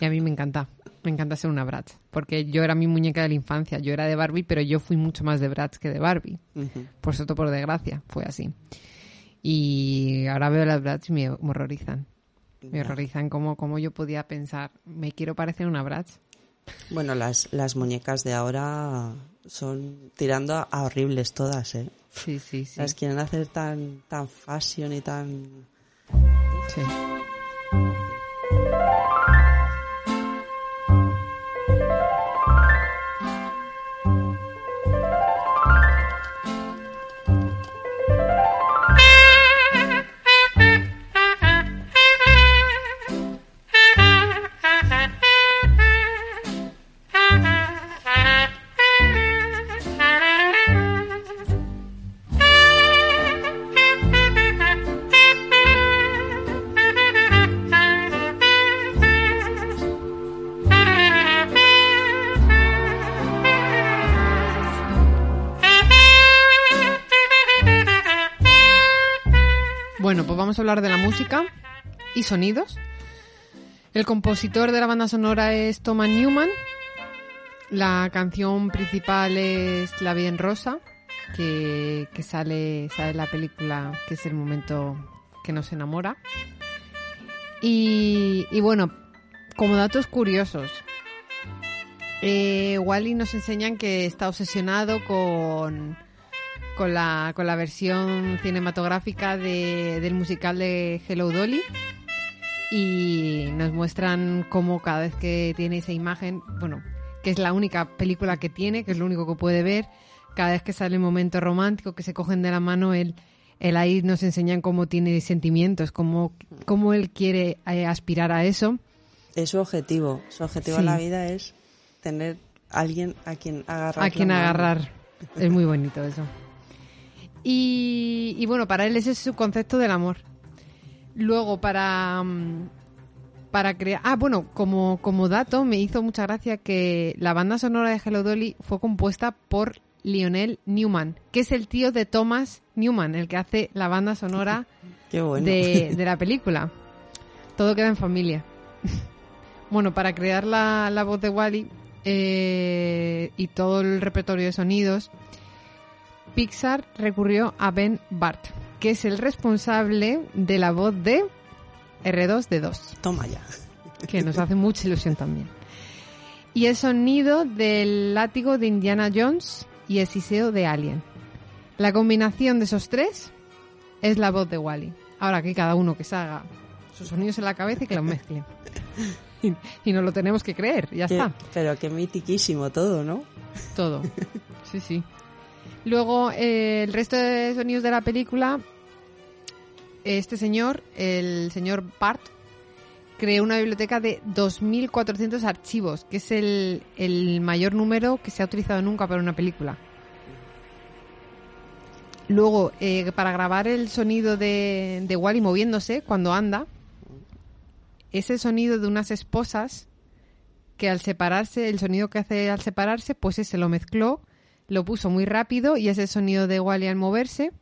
Y a mí me encanta, me encanta ser una Bratz, porque yo era mi muñeca de la infancia, yo era de Barbie, pero yo fui mucho más de Bratz que de Barbie. Por suerte, por desgracia, fue así. Y ahora veo las Bratz y me, horrorizan. Me horrorizan cómo, cómo yo podía pensar, me quiero parecer una Bratz. Bueno, las, las muñecas de ahora son tirando a, a horribles todas, ¿eh? Sí, sí, sí. Las quieren hacer tan, tan fashion y tan... sí. Bueno, pues vamos a hablar de la música y sonidos. El compositor de la banda sonora es Thomas Newman. La canción principal es La vida en rosa, que, sale, sale la película, que es el momento que nos enamora. Y, y bueno, como datos curiosos, eh, Wally nos enseñan que está obsesionado con, con, la, con la versión cinematográfica de- del musical de Hello Dolly y nos muestran cómo cada vez que tiene esa imagen, bueno, que es la única película que tiene, que es lo único que puede ver, cada vez que sale un momento romántico, que se cogen de la mano, él, él ahí nos enseñan cómo tiene sentimientos, cómo, cómo él quiere eh, aspirar a eso. Es su objetivo. Su objetivo Sí. en la vida es tener alguien a quien agarrar. a quien mano. agarrar. Es muy bonito eso. Y, y bueno, para él ese es su concepto del amor. Luego, para, mm, para crear... Ah, bueno, como, como dato, me hizo mucha gracia que la banda sonora de Hello Dolly fue compuesta por Lionel Newman, que es el tío de Thomas Newman, el que hace la banda sonora bueno. de, de la película. Todo queda en familia. bueno, para crear la, la voz de Wally y todo el repertorio de sonidos, Pixar recurrió a Ben Bart, que es el responsable de la voz de R2D2, Toma ya. que nos hace mucha ilusión también. Y el sonido del látigo de Indiana Jones y el siseo de Alien. La combinación de esos tres es la voz de Wally. Ahora que cada uno que se haga sus sonidos en la cabeza y que los mezcle. Y, y nos lo tenemos que creer, ya Qué- está. pero qué mitiquísimo todo, ¿no? Todo. Sí, sí. Luego, eh, el resto de sonidos de la película, este señor, el señor Bart, creó una biblioteca de 2.400 archivos, que es el, el mayor número que se ha utilizado nunca para una película. Luego, eh, para grabar el sonido de, de Wally moviéndose cuando anda, es el sonido de unas esposas que al separarse, el sonido que hace al separarse, pues ese lo mezcló, lo puso muy rápido y es el sonido de Wally al moverse.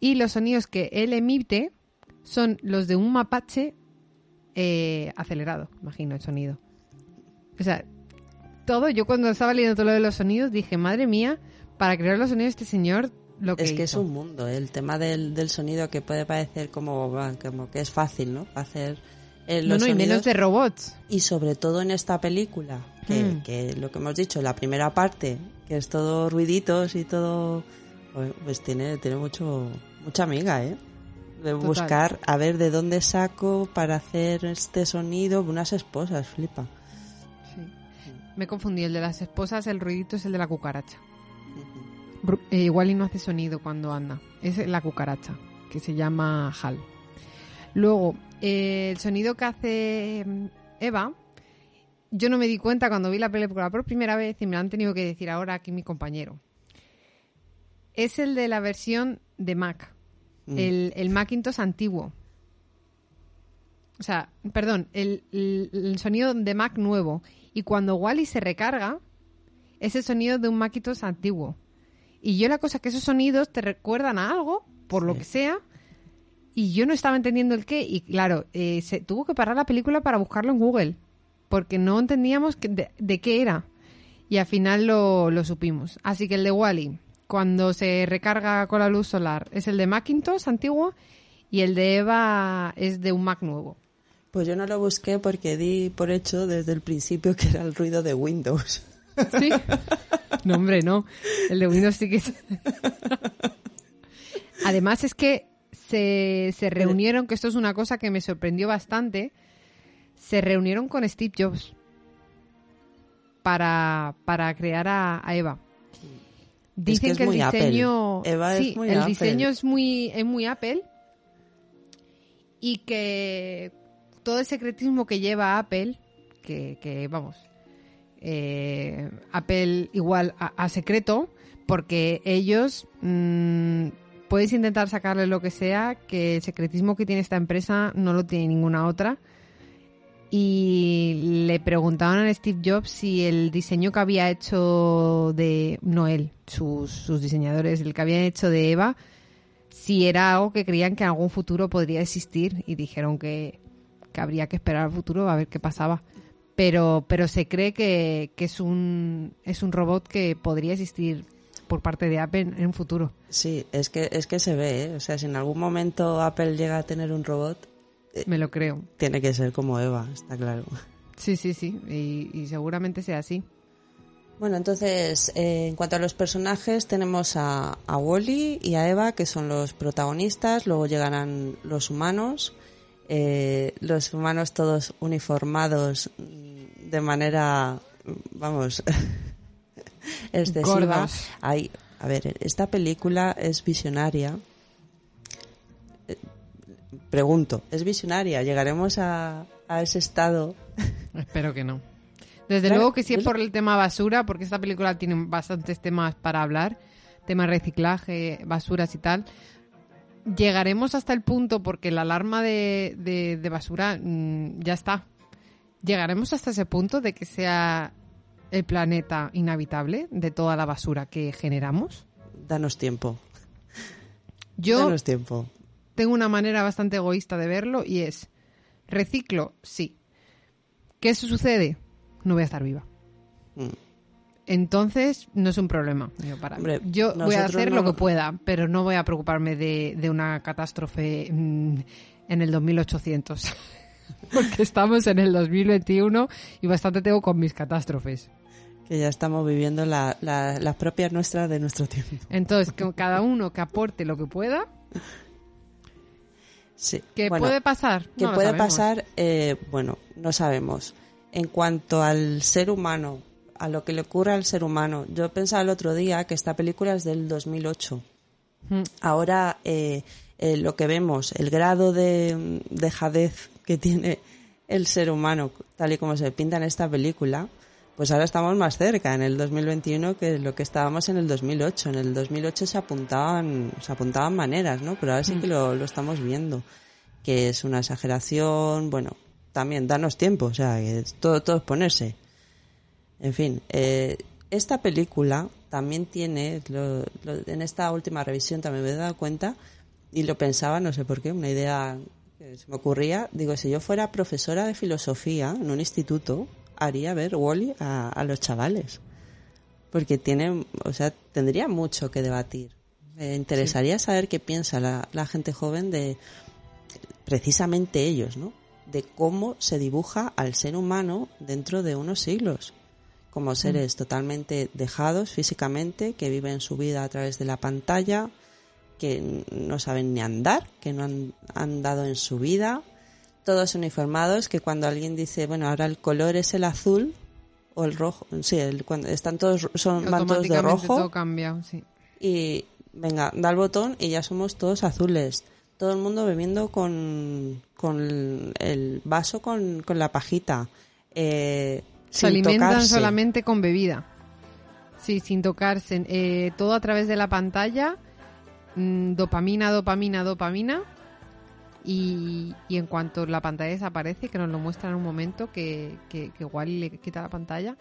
Y los sonidos que él emite son los de un mapache eh, acelerado, imagino el sonido. O sea, todo, yo cuando estaba leyendo todo lo de los sonidos dije, madre mía, para crear los sonidos este señor, lo que Es que es hizo". un mundo, ¿eh? el tema del, del sonido que puede parecer como, como que es fácil, ¿no? Hacer eh, No, los no, y menos sonidos. de robots. Y sobre todo en esta película, que, Mm. que lo que hemos dicho, la primera parte, que es todo ruiditos y todo, pues, pues tiene, tiene mucho, mucha amiga, ¿eh? De Total. buscar a ver de dónde saco para hacer este sonido, unas esposas, flipa. Me confundí, el de las esposas, el ruidito es el de la cucaracha. Eh, igual y no hace sonido cuando anda. Es la cucaracha, que se llama Hal. Luego, eh, el sonido que hace mm, Eva, yo no me di cuenta cuando vi la película por primera vez y me lo han tenido que decir ahora aquí mi compañero. Es el de la versión de Mac, Mm. el, el Macintosh antiguo. O sea, perdón, el, el- el sonido de Mac nuevo. Y cuando Wally se recarga, es el sonido de un Macintosh antiguo. Y yo la cosa que esos sonidos te recuerdan a algo, por lo que sea, y yo no estaba entendiendo el qué. Y claro, eh, se tuvo que parar la película para buscarlo en Google, porque no entendíamos que- de, de qué era. Y al final lo, lo supimos. Así que el de Wally, cuando se recarga con la luz solar, es el de Macintosh antiguo y el de Eva es de un Mac nuevo. Pues yo no lo busqué porque di por hecho desde el principio que era el ruido de Windows. ¿Sí? No, hombre, no. El de Windows sí que es... Además es que se, se reunieron, que esto es una cosa que me sorprendió bastante, se reunieron con Steve Jobs para, para crear a, a Eva. Dicen es que, el diseño, Eva es sí, muy el Apple. diseño es muy, es muy Apple y que todo el secretismo que lleva Apple, que, que vamos, eh, Apple igual a, a secreto, porque ellos mm, puedes intentar sacarle lo que sea, que el secretismo que tiene esta empresa no lo tiene ninguna otra. Y le preguntaban a Steve Jobs si el diseño que había hecho de, no él, sus, sus diseñadores, el que habían hecho de Eva, si era algo que creían que en algún futuro podría existir y dijeron que, que habría que esperar al futuro a ver qué pasaba. Pero, pero se cree que, que es, un, es un robot que podría existir por parte de Apple en un futuro. Sí, es que, es que se ve, ¿eh? O sea, si en algún momento Apple llega a tener un robot, Me lo creo. tiene que ser como Eva, está claro. Sí, sí, sí. Y, y seguramente sea así. Bueno, entonces, eh, en cuanto a los personajes, tenemos a, a Wally y a Eva, que son los protagonistas. Luego llegarán los humanos. eh, los humanos todos uniformados de manera, vamos, excesiva. Hay, a ver, esta película es visionaria. Pregunto, ¿es visionaria? ¿Llegaremos a, a ese estado? Espero que no. Desde Claro, luego que sí es por el tema basura, porque esta película tiene bastantes temas para hablar, tema reciclaje, basuras y tal. Llegaremos hasta el punto, porque la alarma de, de- de basura mm, ya está. Llegaremos hasta ese punto de que sea el planeta inhabitable de toda la basura que generamos. Danos tiempo. Yo Danos tiempo. Tengo una manera bastante egoísta de verlo y es, reciclo, sí. ¿Qué sucede? No voy a estar viva. Mm. Entonces, no es un problema. Digo, para mí. Hombre, Yo voy a hacer no- lo que pueda, pero no voy a preocuparme de, de una catástrofe mm, en el 2800. Porque estamos en el 2021 y bastante tengo con mis catástrofes. Que ya estamos viviendo la- la- las propias nuestras de nuestro tiempo. Entonces, que cada uno que aporte lo que pueda, Sí. ¿qué Bueno, puede pasar? ¿Qué No puede sabemos. pasar? Eh, bueno, no sabemos. En cuanto al ser humano, a lo que le ocurre al ser humano, yo pensaba el otro día que esta película es del 2008. Mm. Ahora, eh, eh, lo que vemos, el grado de dejadez que tiene el ser humano, tal y como se pinta en esta película, pues ahora estamos más cerca en el 2021 que lo que estábamos en el 2008. En el 2008 se apuntaban, se apuntaban maneras, ¿no? Pero ahora sí que lo, lo estamos viendo, que es una exageración, bueno, también danos tiempo, o sea, que todo, todo es ponerse. En fin, eh, esta película también tiene, lo- lo- en esta última revisión también me he dado cuenta, y lo pensaba, no sé por qué, una idea que se me ocurría, digo, si yo fuera profesora de filosofía en un instituto, haría ver Wally a, a los chavales. Porque tiene, o sea, tendría mucho que debatir. Me interesaría saber qué piensa la, la gente joven de precisamente ellos, ¿no? De cómo se dibuja al ser humano dentro de unos siglos. Como seres totalmente dejados físicamente, que viven su vida a través de la pantalla, que no saben ni andar, que no han andado en su vida, todos uniformados, que cuando alguien dice, bueno, ahora el color es el azul o el rojo, sí, el- cuando están todos, son, van todos de rojo, todo cambia, sí. y venga, da el botón y ya somos todos azules. Todo el mundo bebiendo con, con el vaso con, con la pajita. Eh, Se alimentan tocarse. solamente con bebida. Sí, sin tocarse. Eh, todo a través de la pantalla. mm, dopamina, dopamina, dopamina. Y, y en cuanto la pantalla desaparece, que nos lo muestran en un momento, que, que, que igual le quita la pantalla,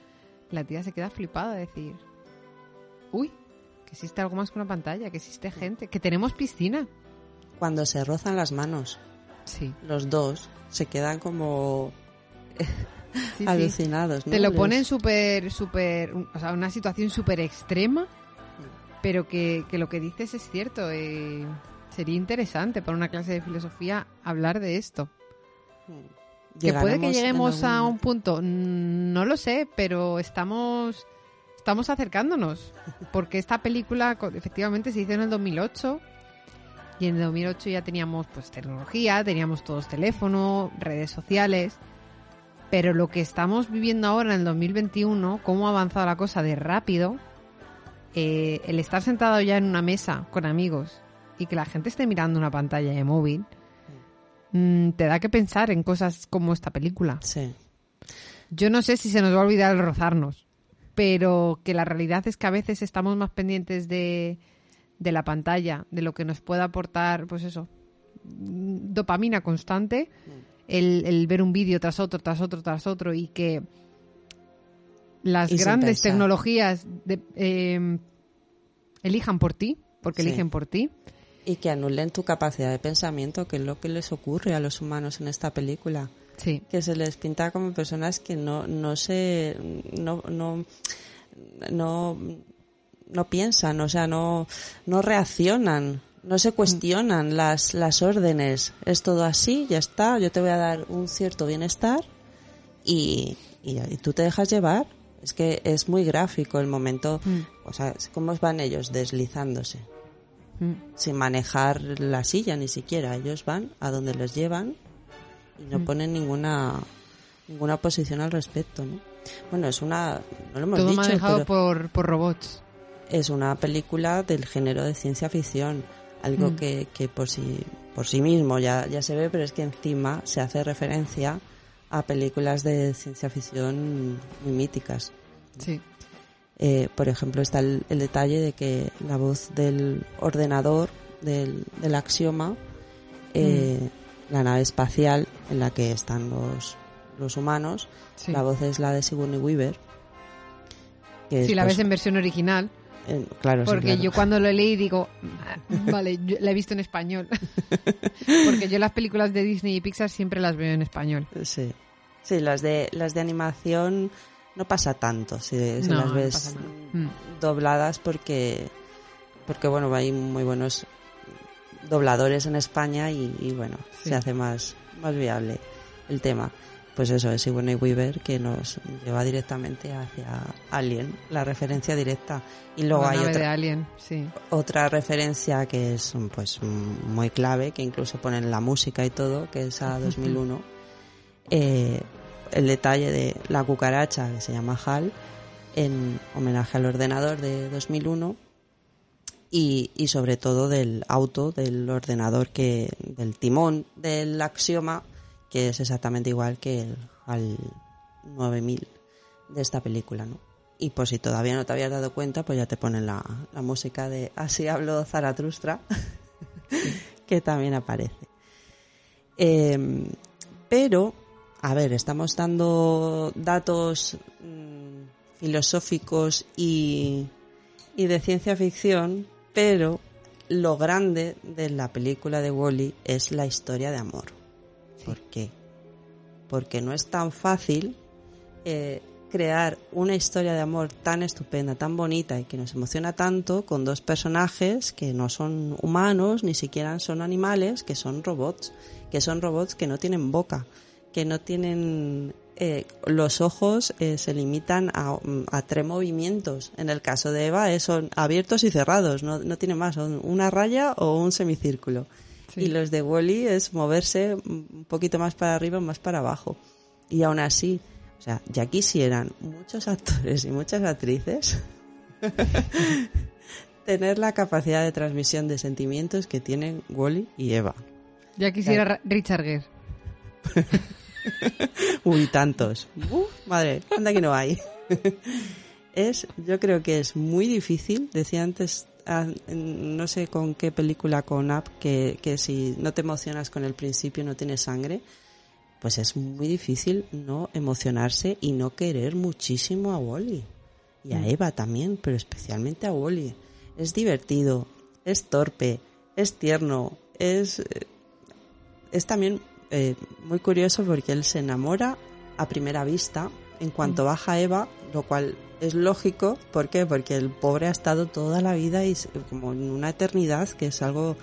la tía se queda flipada de decir, uy, que existe algo más que una pantalla, que existe gente, que tenemos piscina. Cuando se rozan las manos, Sí, los dos se quedan como sí, sí. alucinados. ¿no? Te lo ponen súper, súper, o sea, una situación súper extrema, pero que, que lo que dices es cierto. eh, sería interesante para una clase de filosofía hablar de esto. Que puede que lleguemos a un punto, mm, no lo sé, pero estamos, estamos acercándonos. Porque esta película efectivamente se hizo en el 2008 y en el 2008 ya teníamos pues tecnología, teníamos todos teléfono, redes sociales. Pero lo que estamos viviendo ahora en el 2021, cómo ha avanzado la cosa de rápido, eh, el estar sentado ya en una mesa con amigos y que la gente esté mirando una pantalla de móvil, mm, te da que pensar en cosas como esta película. Sí. Yo no sé si se nos va a olvidar el rozarnos, pero que la realidad es que a veces estamos más pendientes de, de la pantalla, de lo que nos pueda aportar, pues eso, dopamina constante, el, el ver un vídeo tras otro, tras otro, tras otro y que las Y grandes tecnologías de- eh, elijan por ti, porque Sí. eligen por ti. Y que anulen tu capacidad de pensamiento, que es lo que les ocurre a los humanos en esta película. Sí. que se les pinta como personas que no, no se, no, no, no, no piensan, o sea, no, no reaccionan, no se cuestionan las, las órdenes. Es todo así, ya está, yo te voy a dar un cierto bienestar y, y, y tú te dejas llevar. Es que es muy gráfico el momento, Mm. o sea, cómo van ellos deslizándose, Mm. sin manejar la silla ni siquiera. Ellos van a donde les llevan y no Mm. ponen ninguna ninguna posición al respecto, ¿no? Bueno, es una no lo hemos Todo dicho, manejado por, por robots. es una película del género de ciencia ficción, algo Mm. que, que por si por sí mismo ya, ya se ve, pero es que encima se hace referencia a películas de ciencia ficción muy míticas. Sí. Eh, por ejemplo, está el, el detalle de que la voz del ordenador del, del axioma, eh, la nave espacial en la que están los, los humanos, Sí. la voz es la de Sigourney Weaver. que es, Si la pues, ves en versión original, claro, sí, porque claro. yo cuando lo leí digo, "Ah, vale, yo la he visto en español. porque yo las películas de Disney y Pixar siempre las veo en español. Sí, sí las, de, las de animación no pasa tanto si, si No, las ves mm, Mm. dobladas porque, porque bueno, hay muy buenos dobladores en España y, y, bueno, Sí. se hace más, más viable el tema. Pues eso es Sigourney Weaver que nos lleva directamente hacia Alien, la referencia directa. Y luego La hay de otra, Alien, sí. otra referencia que es pues muy clave, que incluso ponen la música y todo, que es a 2001. Eh, el detalle de la cucaracha, que se llama HAL, en homenaje al ordenador de 2001. Y, y sobre todo del auto, del ordenador, que del timón del axioma, que es exactamente igual que el HAL 9000 de esta película, ¿no? Y por si todavía no te habías dado cuenta, pues ya te ponen la, la música de Así hablo Zaratustra, que también aparece. Eh, pero, a ver, estamos dando datos mm, filosóficos y, y de ciencia ficción, pero lo grande de la película de Wally es la historia de amor. ¿Por qué? Porque no es tan fácil eh, crear una historia de amor tan estupenda, tan bonita y que nos emociona tanto con dos personajes que no son humanos, ni siquiera son animales, que son robots, que son robots que no tienen boca, que no tienen eh, los ojos eh, se limitan a, a tres movimientos. En el caso de Eva eh, son abiertos y cerrados, no, no tiene más, son una raya o un semicírculo. Sí. Y los de Wally es moverse un poquito más para arriba, más para abajo. Y aún así, o sea, ya quisieran muchos actores y muchas actrices tener la capacidad de transmisión de sentimientos que tienen Wally y Eva. Ya quisiera Ra- Richard Gere. Uy, tantos. Uf, madre, anda que no hay. es, yo creo que es muy difícil. Decía antes, ah, no sé con qué película con Up, que, que si no te emocionas con el principio no tienes sangre. Pues es muy difícil no emocionarse y no querer muchísimo a Wally. Y a Eva también, pero especialmente a Wally. Es divertido, es torpe, es tierno, es eh, es también eh, muy curioso porque él se enamora a primera vista en cuanto baja Eva, lo cual es lógico. ¿Por qué? Porque el pobre ha estado toda la vida y como en una eternidad, que es algo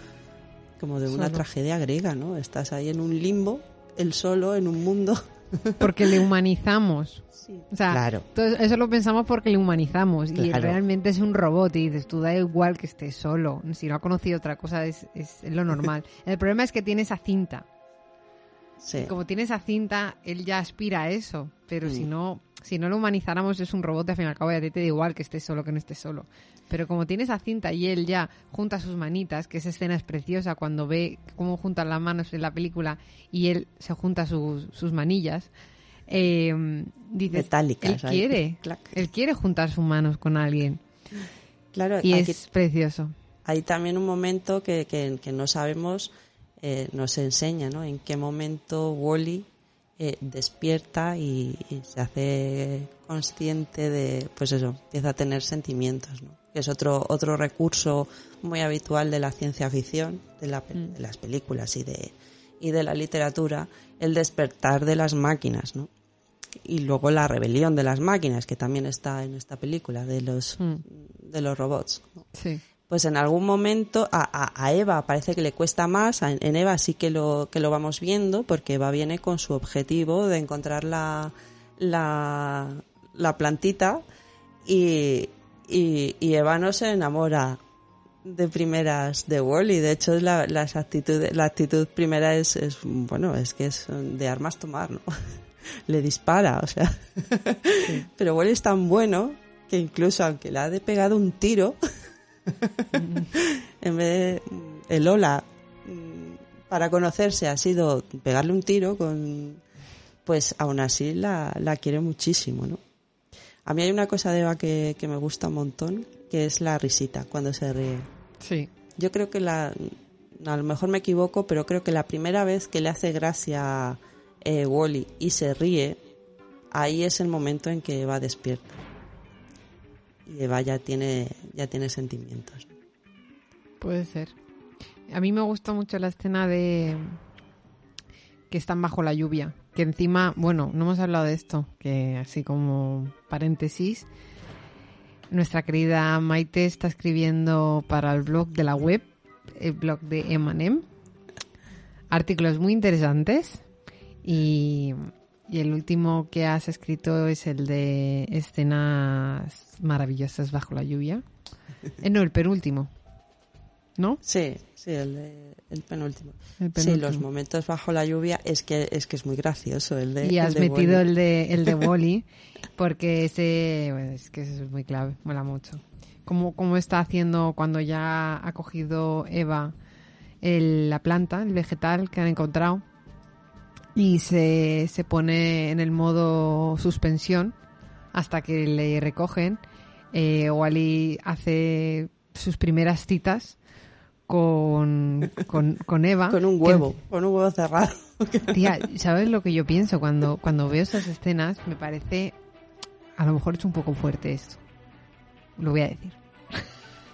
como de una Solo. tragedia griega, ¿no? Estás ahí en un limbo, él solo, en un mundo. Porque le humanizamos. O sea, Claro. todo eso lo pensamos porque le humanizamos. Y Claro. realmente es un robot. Y dices, tú da igual que esté solo. Si no ha conocido otra cosa, es, es lo normal. El problema es que tiene esa cinta. Sí. Como tiene esa cinta, él ya aspira a eso. Pero si Mm. no si no lo humanizáramos, es un robot. Al fin y al cabo, y a ti te da igual que esté solo que no esté solo. Pero como tiene esa cinta y él ya junta sus manitas, que esa escena es preciosa cuando ve cómo juntan las manos en la película y él se junta sus, sus manillas. Eh, dices, Metálicas, él quiere, él quiere juntar sus manos con alguien Claro, y aquí- es precioso. hay también un momento que, que, que no sabemos, eh, nos enseña, ¿no? En qué momento Wally eh, despierta y, y se hace consciente de, pues eso, empieza a tener sentimientos, ¿no? Que es otro otro recurso muy habitual de la ciencia ficción, de, la pe- Mm. de las películas y de y de la literatura, el despertar de las máquinas, ¿no? Y luego la rebelión de las máquinas, que también está en esta película, de los, Mm. de los robots. ¿no? Sí. Pues en algún momento a, a- a Eva parece que le cuesta más, a- en Eva sí que lo, que lo vamos viendo, porque Eva viene con su objetivo de encontrar la, la, la plantita y, y, y Eva no se enamora de primeras de Wally, de hecho la, las actitudes, la actitud primera es, es, bueno, es que es de armas tomar, ¿no? Le dispara, o sea. Pero Wally es tan bueno que incluso aunque le ha de pegado un tiro, en vez de el hola, mm, para conocerse ha sido pegarle un tiro con pues aún así la, la quiere muchísimo, ¿no? A mí hay una cosa de Eva que, que me gusta un montón, que es la risita cuando se ríe. Sí. Yo creo que la, a lo mejor me equivoco, pero creo que la primera vez que le hace gracia eh, Wally y se ríe, ahí es el momento en que Eva despierta. Y Eva ya tiene, ya tiene sentimientos. Puede ser. A mí me gusta mucho la escena de que están bajo la lluvia. Que encima, bueno, no hemos hablado de esto, que así como paréntesis, nuestra querida Maite está escribiendo para el blog de la web, el blog de Emanem, artículos muy interesantes y, y el último que has escrito es el de escenas maravillosas bajo la lluvia. Eh, no, el penúltimo. ¿No? Sí, sí, el, de- el penúltimo. El Sí, los momentos bajo la lluvia es que es que es muy gracioso el de Y has el de metido Wally. el de el de Wally porque ese bueno, es que eso es muy clave, mola mucho. Cómo, cómo está haciendo cuando ya ha cogido Eva el- la planta, el vegetal que han encontrado y se, se pone en el modo suspensión hasta que le recogen. Eh, Wally hace sus primeras citas con, con, con Eva. con un que huevo, con un huevo cerrado. Tía, ¿sabes lo que yo pienso? Cuando, cuando veo esas escenas, me parece. A lo mejor es un poco fuerte esto. Lo voy a decir.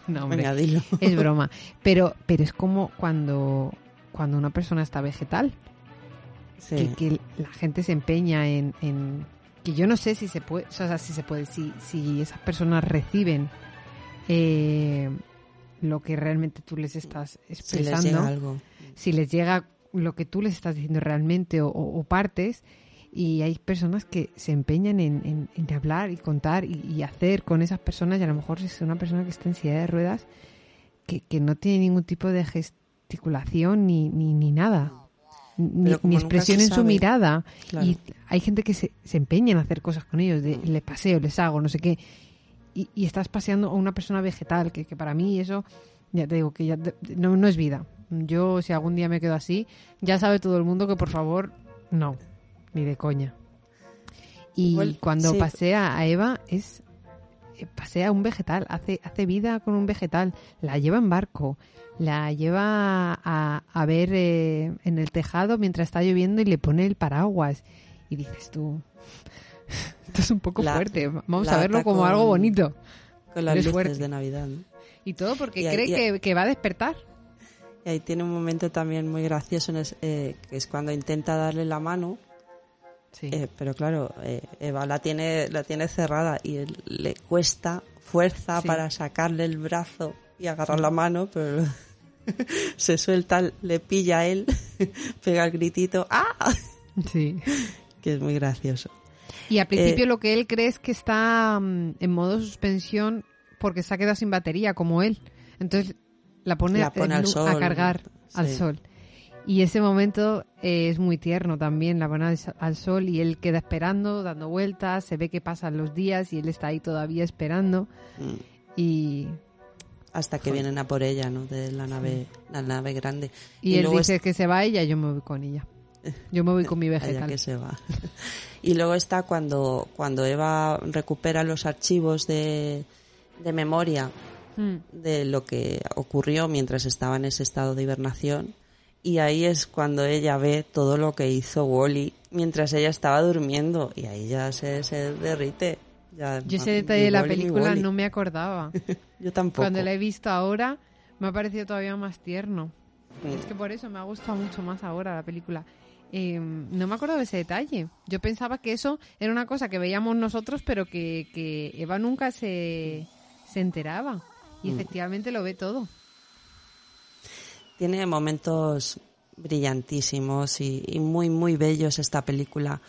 No, hombre. Venga, dilo. Es broma. Pero, pero es como cuando, cuando una persona está vegetal. Sí. Que, que la gente se empeña en, en- Que yo no sé si se puede. O sea, si se puede. Si, si esas personas reciben. eh, lo que realmente tú les estás Si les expresando llega algo. si les llega lo que tú les estás diciendo realmente o, o- o partes y hay personas que se empeñan en, en- en hablar y contar y, y hacer con esas personas y a lo mejor es una persona que está en silla de ruedas que, que no tiene ningún tipo de gesticulación ni, ni, ni nada nunca expresión en su mirada Claro. y hay gente que se, se empeña en hacer cosas con ellos de les paseo, les hago, no sé qué y, y estás paseando a una persona vegetal que, que para mí eso ya te digo que ya no, no es vida yo si algún día me quedo así ya sabe todo el mundo que por favor no ni de coña y Igual, cuando sí. pasea a Eva es eh, pasea un vegetal hace hace vida con un vegetal la lleva en barco la lleva a, a ver eh, en el tejado mientras está lloviendo y le pone el paraguas y dices tú esto es un poco La- fuerte vamos a verlo como con- algo bonito Con las luces fuerte. de Navidad. ¿no? y todo porque Y ahí- cree y- que, que va a despertar Y ahí tiene un momento también muy gracioso, en eh, que es cuando intenta darle la mano, sí eh, pero claro, eh, Eva la tiene, la tiene cerrada y él- le cuesta fuerza Sí. para sacarle el brazo y agarrar la mano, pero se suelta, le pilla a él, pega el gritito, ¡ah! sí Que es muy gracioso. Y al principio Eh, lo que él cree es que está mm, en modo suspensión porque se ha quedado sin batería, como él. Entonces la pone, La pone al sol, a cargar al sol. Y ese momento eh, es muy tierno también, la pone al, so- al sol y él queda esperando, dando vueltas, se ve que pasan los días y él está ahí todavía esperando. Mm. Y, Hasta que vienen a por ella, ¿no? De la nave, la nave grande. y, él luego dice que se va ella, yo me voy con ella. Yo me voy con mi Allá vegetal. que se va. Y luego está cuando, cuando Eva recupera los archivos de, de memoria Mm. de lo que ocurrió mientras estaba en ese estado de hibernación. Y ahí es cuando ella ve todo lo que hizo Wally mientras ella estaba durmiendo. Y ahí ya se, se derrite. Ya, Yo ese detalle de la Wally película no me acordaba. Yo tampoco. Cuando la he visto ahora, me ha parecido todavía más tierno. Es que por eso me ha gustado mucho más ahora la película. Eh, no me acuerdo de ese detalle. Yo pensaba que eso era una cosa que veíamos nosotros, pero que, que Eva nunca se, se enteraba. Y Mm. efectivamente lo ve todo. Tiene momentos brillantísimos y, y muy, muy bellos esta película.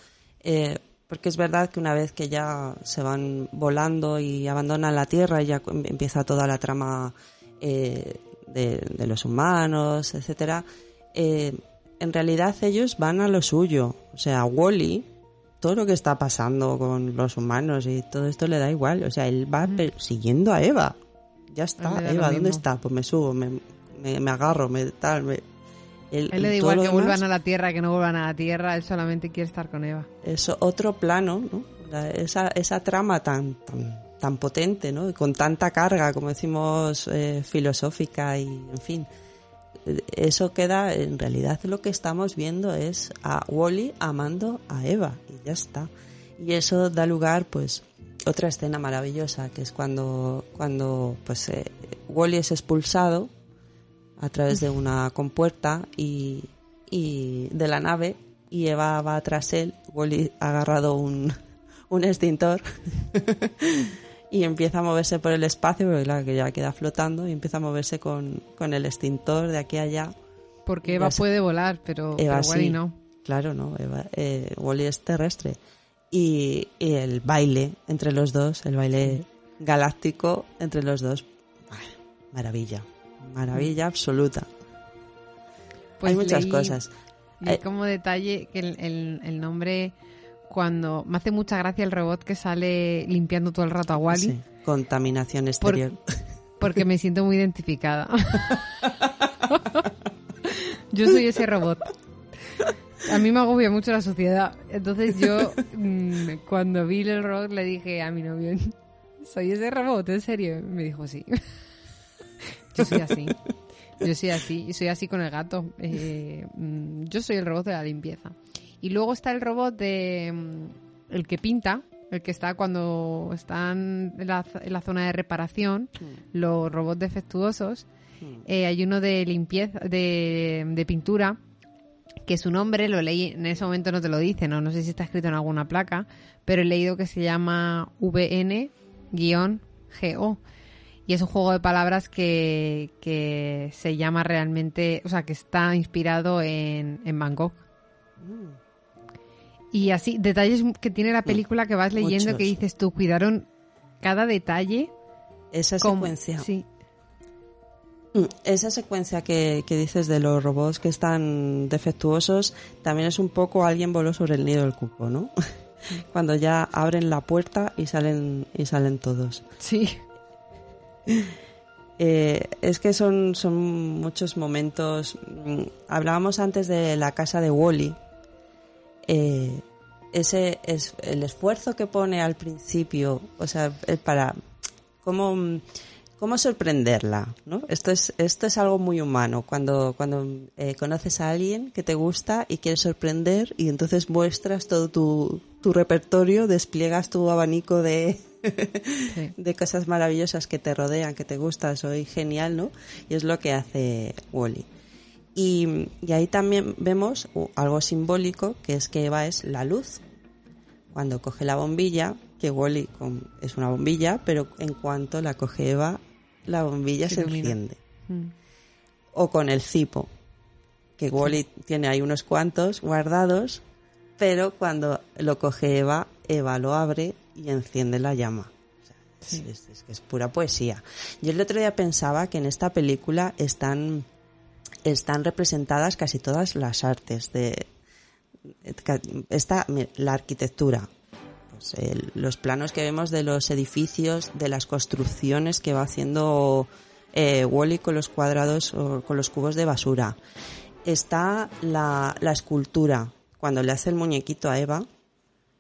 Eh, porque es verdad que una vez que ya se van volando y abandonan la Tierra, ya cu- empieza toda la trama eh, de, de los humanos, etcétera. eh, en realidad ellos van a lo suyo. O sea, Wally, todo lo que está pasando con los humanos y todo esto le da igual. O sea, él va persiguiendo a Eva. Ya está, Eva, ¿dónde está? Pues me subo, me, me, me agarro, me tal, me... Él, Él le da igual que demás vuelvan a la Tierra que no vuelvan a la Tierra, él solamente quiere estar con Eva. es otro plano, ¿no? La- esa, esa trama tan, tan, tan potente, ¿no? Y Con tanta carga, como decimos, eh, filosófica y, en fin. Eso queda, en realidad lo que estamos viendo es a Wally amando a Eva y ya está. Y eso da lugar, pues, otra escena maravillosa, que es cuando, cuando pues, eh, Wally es expulsado a través de una compuerta y, y de la nave y Eva va tras él. Wally ha agarrado un, un extintor y empieza a moverse por el espacio, porque claro que ya queda flotando y empieza a moverse con, con el extintor de aquí a allá. Porque Eva puede volar, pero, Eva pero Wally sí. no. Claro, ¿no? Eva, eh, Wally es terrestre. Y, y el baile entre los dos, el baile galáctico entre los dos, maravilla, maravilla absoluta. Pues Hay muchas leí- cosas. leí como detalle que el, el- el nombre, cuando me hace mucha gracia el robot que sale limpiando todo el rato a Wally, Sí, contaminación Por- exterior. porque me siento muy identificada. yo soy ese robot. A mí me agobia mucho la sociedad. Entonces yo, mm, cuando vi el robot, le dije a mi novio, ¿soy ese robot? ¿En serio? Y me dijo, sí. Yo soy así. Yo soy así. Y soy así con el gato. Eh, mm, yo soy el robot de la limpieza. Y luego está el robot de... mm, El que pinta. El que está cuando están en la, en la zona de reparación. Los robots defectuosos. Eh, hay uno de limpieza, de, de pintura, que su nombre lo leí, en ese momento no te lo dice, ¿no? no sé si está escrito en alguna placa, pero he leído que se llama VN-GO. Y es un juego de palabras que, que se llama realmente, o sea, que está inspirado en, en Bangkok. Y así, detalles que tiene la película que vas leyendo Muchos. que dices tú, cuidaron cada detalle. Esa como- secuencia. Sí, Mm, Esa secuencia que, que dices de los robots que están defectuosos también es un poco alguien voló sobre el nido del cuco, ¿no? Cuando ya abren la puerta y salen y salen todos. sí. Eh, es que son, son muchos momentos. mm, Hablábamos antes de la casa de Wally. Eh, ese es el esfuerzo que pone al principio, o sea, eh, para cómo, mm, cómo sorprenderla, ¿no? Esto es esto es algo muy humano cuando cuando eh, conoces a alguien que te gusta y quieres sorprender y entonces muestras todo tu, tu repertorio, despliegas tu abanico de Sí. de cosas maravillosas que te rodean, que te gustan, soy genial, ¿no? Y es lo que hace Wally. Y, y ahí también vemos algo simbólico, que es que Eva es la luz. Cuando coge la bombilla, que Wally es una bombilla, pero en cuanto la coge Eva, la bombilla Se enciende. Mm. O con el cipo, que Wally tiene ahí unos cuantos guardados, pero cuando lo coge Eva, Eva lo abre y enciende la llama. O sea, es, Sí. es- es que es pura poesía. Yo el otro día pensaba que en esta película están, están representadas casi todas las artes de está la arquitectura el- los planos que vemos de los edificios de las construcciones que va haciendo eh, Wally con los cuadrados o con los cubos de basura está la, la escultura cuando le hace el muñequito a Eva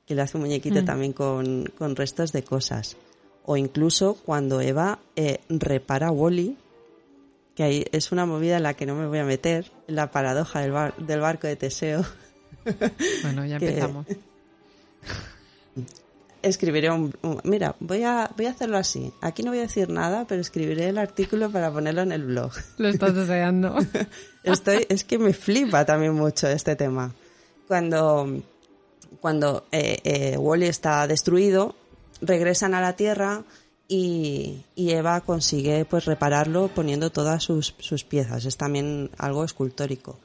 que le hace un muñequito Mm. también con, con restos de cosas o incluso cuando Eva eh, repara a Wally que ahí es una movida en la que no me voy a meter la paradoja del, bar- del barco de Teseo Bueno, ya Que- empezamos. Escribiré un, un- mira voy a voy a hacerlo así. Aquí no voy a decir nada pero escribiré el artículo para ponerlo en el blog. Lo estás deseando. estoy es que me flipa también mucho este tema. Cuando cuando eh, eh, Wally está destruido regresan a la tierra y, y Eva consigue pues repararlo poniendo todas sus, sus piezas. Es también algo escultórico.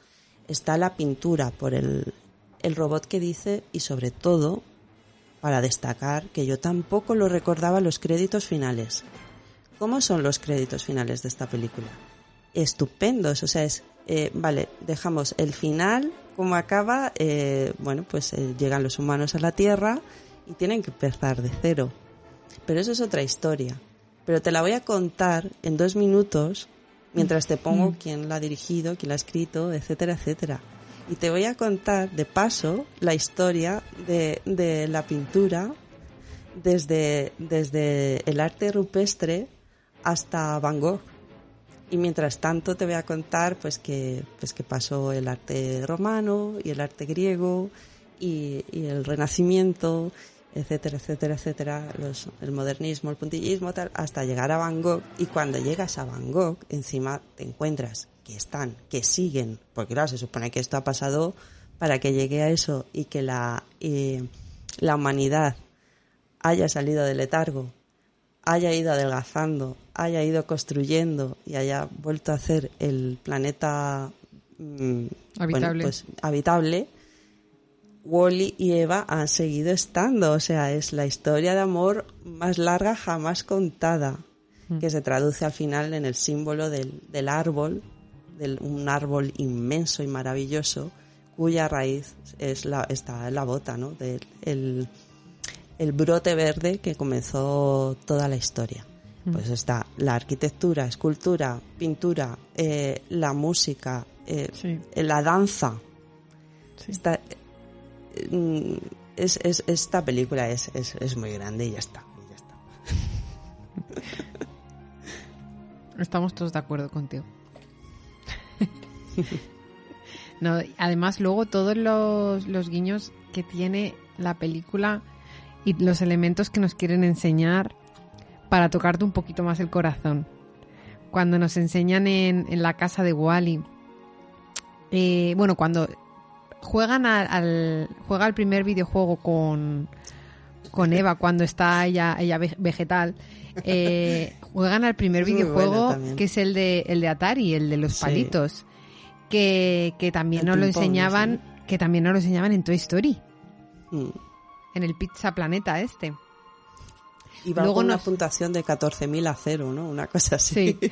Está la pintura por el, el robot que dice y sobre todo para destacar que yo tampoco lo recordaba los créditos finales. ¿Cómo son los créditos finales de esta película? Estupendos, o sea, es, eh, vale, dejamos el final, como acaba, eh, bueno, pues eh, llegan los humanos a la Tierra y tienen que empezar de cero. Pero eso es otra historia. Pero te la voy a contar en dos minutos mientras te pongo Mm. quién la ha dirigido, quién la ha escrito, etcétera, etcétera. Y te voy a contar, de paso, la historia de, de la pintura desde, desde el arte rupestre hasta Van Gogh. Y mientras tanto te voy a contar pues que, pues que pasó el arte romano y el arte griego y, y el renacimiento, etcétera, etcétera, etcétera, los- el modernismo, el puntillismo, tal, hasta llegar a Van Gogh. Y cuando llegas a Van Gogh, encima te encuentras que están, que siguen, porque claro, se supone que esto ha pasado para que llegue a eso y que la, eh, la humanidad haya salido del letargo, haya ido adelgazando, haya ido construyendo y haya vuelto a hacer el planeta mm, bueno, Habitable. pues, habitable, Wally y Eva han seguido estando. O sea, es la historia de amor más larga jamás contada, que se traduce al final en el símbolo del, del árbol, del, un árbol inmenso y maravilloso, cuya raíz es la, está en la bota, ¿no? Del, el, el brote verde que comenzó toda la historia. Pues está la arquitectura, escultura, pintura, eh, la música, eh, Sí. la danza. Sí. Está, eh, mm, es, es- esta película es, es, es muy grande y ya está. y ya está. Estamos todos de acuerdo contigo. no, además, luego todos los, los guiños que tiene la película y los elementos que nos quieren enseñar para tocarte un poquito más el corazón. Cuando nos enseñan en, en la casa de Wally, eh, bueno, cuando juegan al, al- juega el primer videojuego con, con Eva cuando está ella, ella ve- vegetal. Eh, juegan al primer muy videojuego bueno que es el de el de Atari, el de los Sí. palitos, que, que también nos lo enseñaban, que también nos lo enseñaban en Toy Story, Mm. en el Pizza Planeta este. Y va Luego con una puntuación de 14.000 a cero, ¿no? Una cosa así. Sí.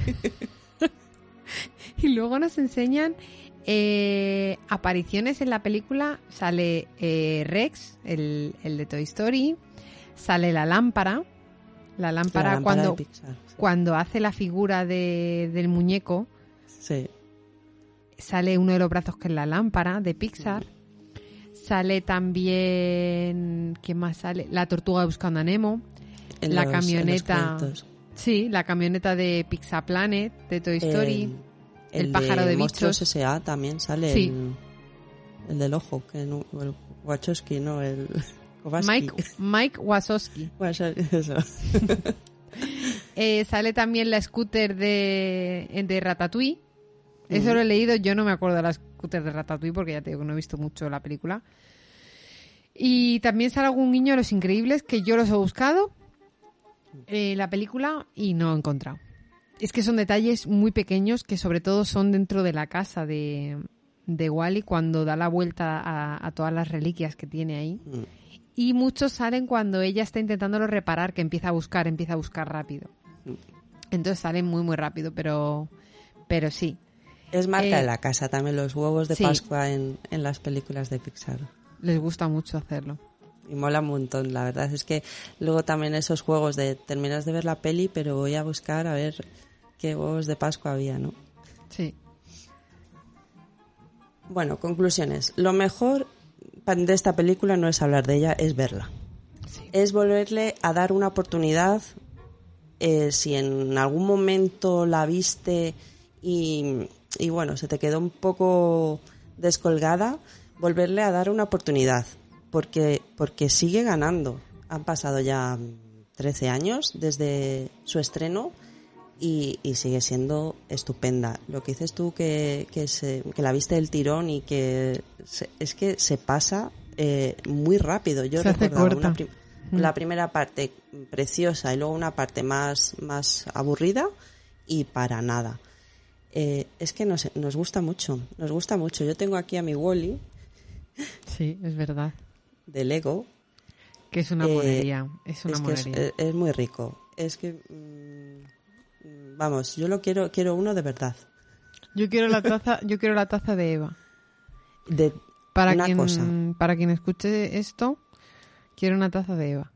y luego nos enseñan eh, apariciones en la película. Sale eh, Rex, el, el de Toy Story. Sale la lámpara. La lámpara, La lámpara cuando, de cuando hace la figura de- del muñeco. Sí. Sale uno de los brazos que es la lámpara de Pixar. Sale también. ¿Quién más sale? La tortuga buscando a Nemo. En La los- camioneta. Sí, la camioneta de Pixar Planet, de Toy Story. El, El pájaro de Monstruos bichos. S.A. también sale el, el del ojo, que no, el Wachowski, no, el Mike, Mike eso. Eh, sale también la scooter de, de Ratatouille. Eso lo he leído, yo no me acuerdo de la scooter de Ratatouille porque ya te digo que no he visto mucho la película. Y también sale algún niño de Los Increíbles que yo los he buscado en la película y no he encontrado. Es que son detalles muy pequeños que sobre todo son dentro de la casa de, de Wally cuando da la vuelta a, a todas las reliquias que tiene ahí. Mm. Y muchos salen cuando ella está intentándolo reparar, que empieza a buscar, empieza a buscar rápido. Entonces salen muy, muy rápido, pero, pero sí. Es marca Eh, de la casa también los huevos de sí. Pascua en, en las películas de Pixar. Les gusta mucho hacerlo. Y mola un montón, la verdad es que luego también esos juegos de terminas de ver la peli, pero voy a buscar a ver qué huevos de Pascua había, ¿no? Sí. Bueno, conclusiones. Lo mejor de esta película no es hablar de ella, es verla. Sí. Es volverle a dar una oportunidad. eh, si en algún momento la viste y, y bueno, se te quedó un poco descolgada, volverle a dar una oportunidad. Porque, porque sigue ganando. Han pasado ya mm, 13 años desde su estreno y, y sigue siendo estupenda. Lo que dices tú que, que, se- que la viste del tirón y que se- es que se pasa eh, muy rápido. Yo corta. una prim- Mm. la primera parte preciosa y luego una parte más, más aburrida y para nada. Eh, es que nos, nos gusta mucho, nos gusta mucho. Yo tengo aquí a mi Wally Sí, es verdad. de Lego. Que es una Eh, monería. Es una es que es, monería. es- es muy rico. Es que, mm, mm, vamos, yo lo quiero, quiero uno de verdad. Yo quiero la taza, yo quiero la taza de Eva. De, Para Una quien, cosa. para quien escuche esto, quiero una taza de Eva.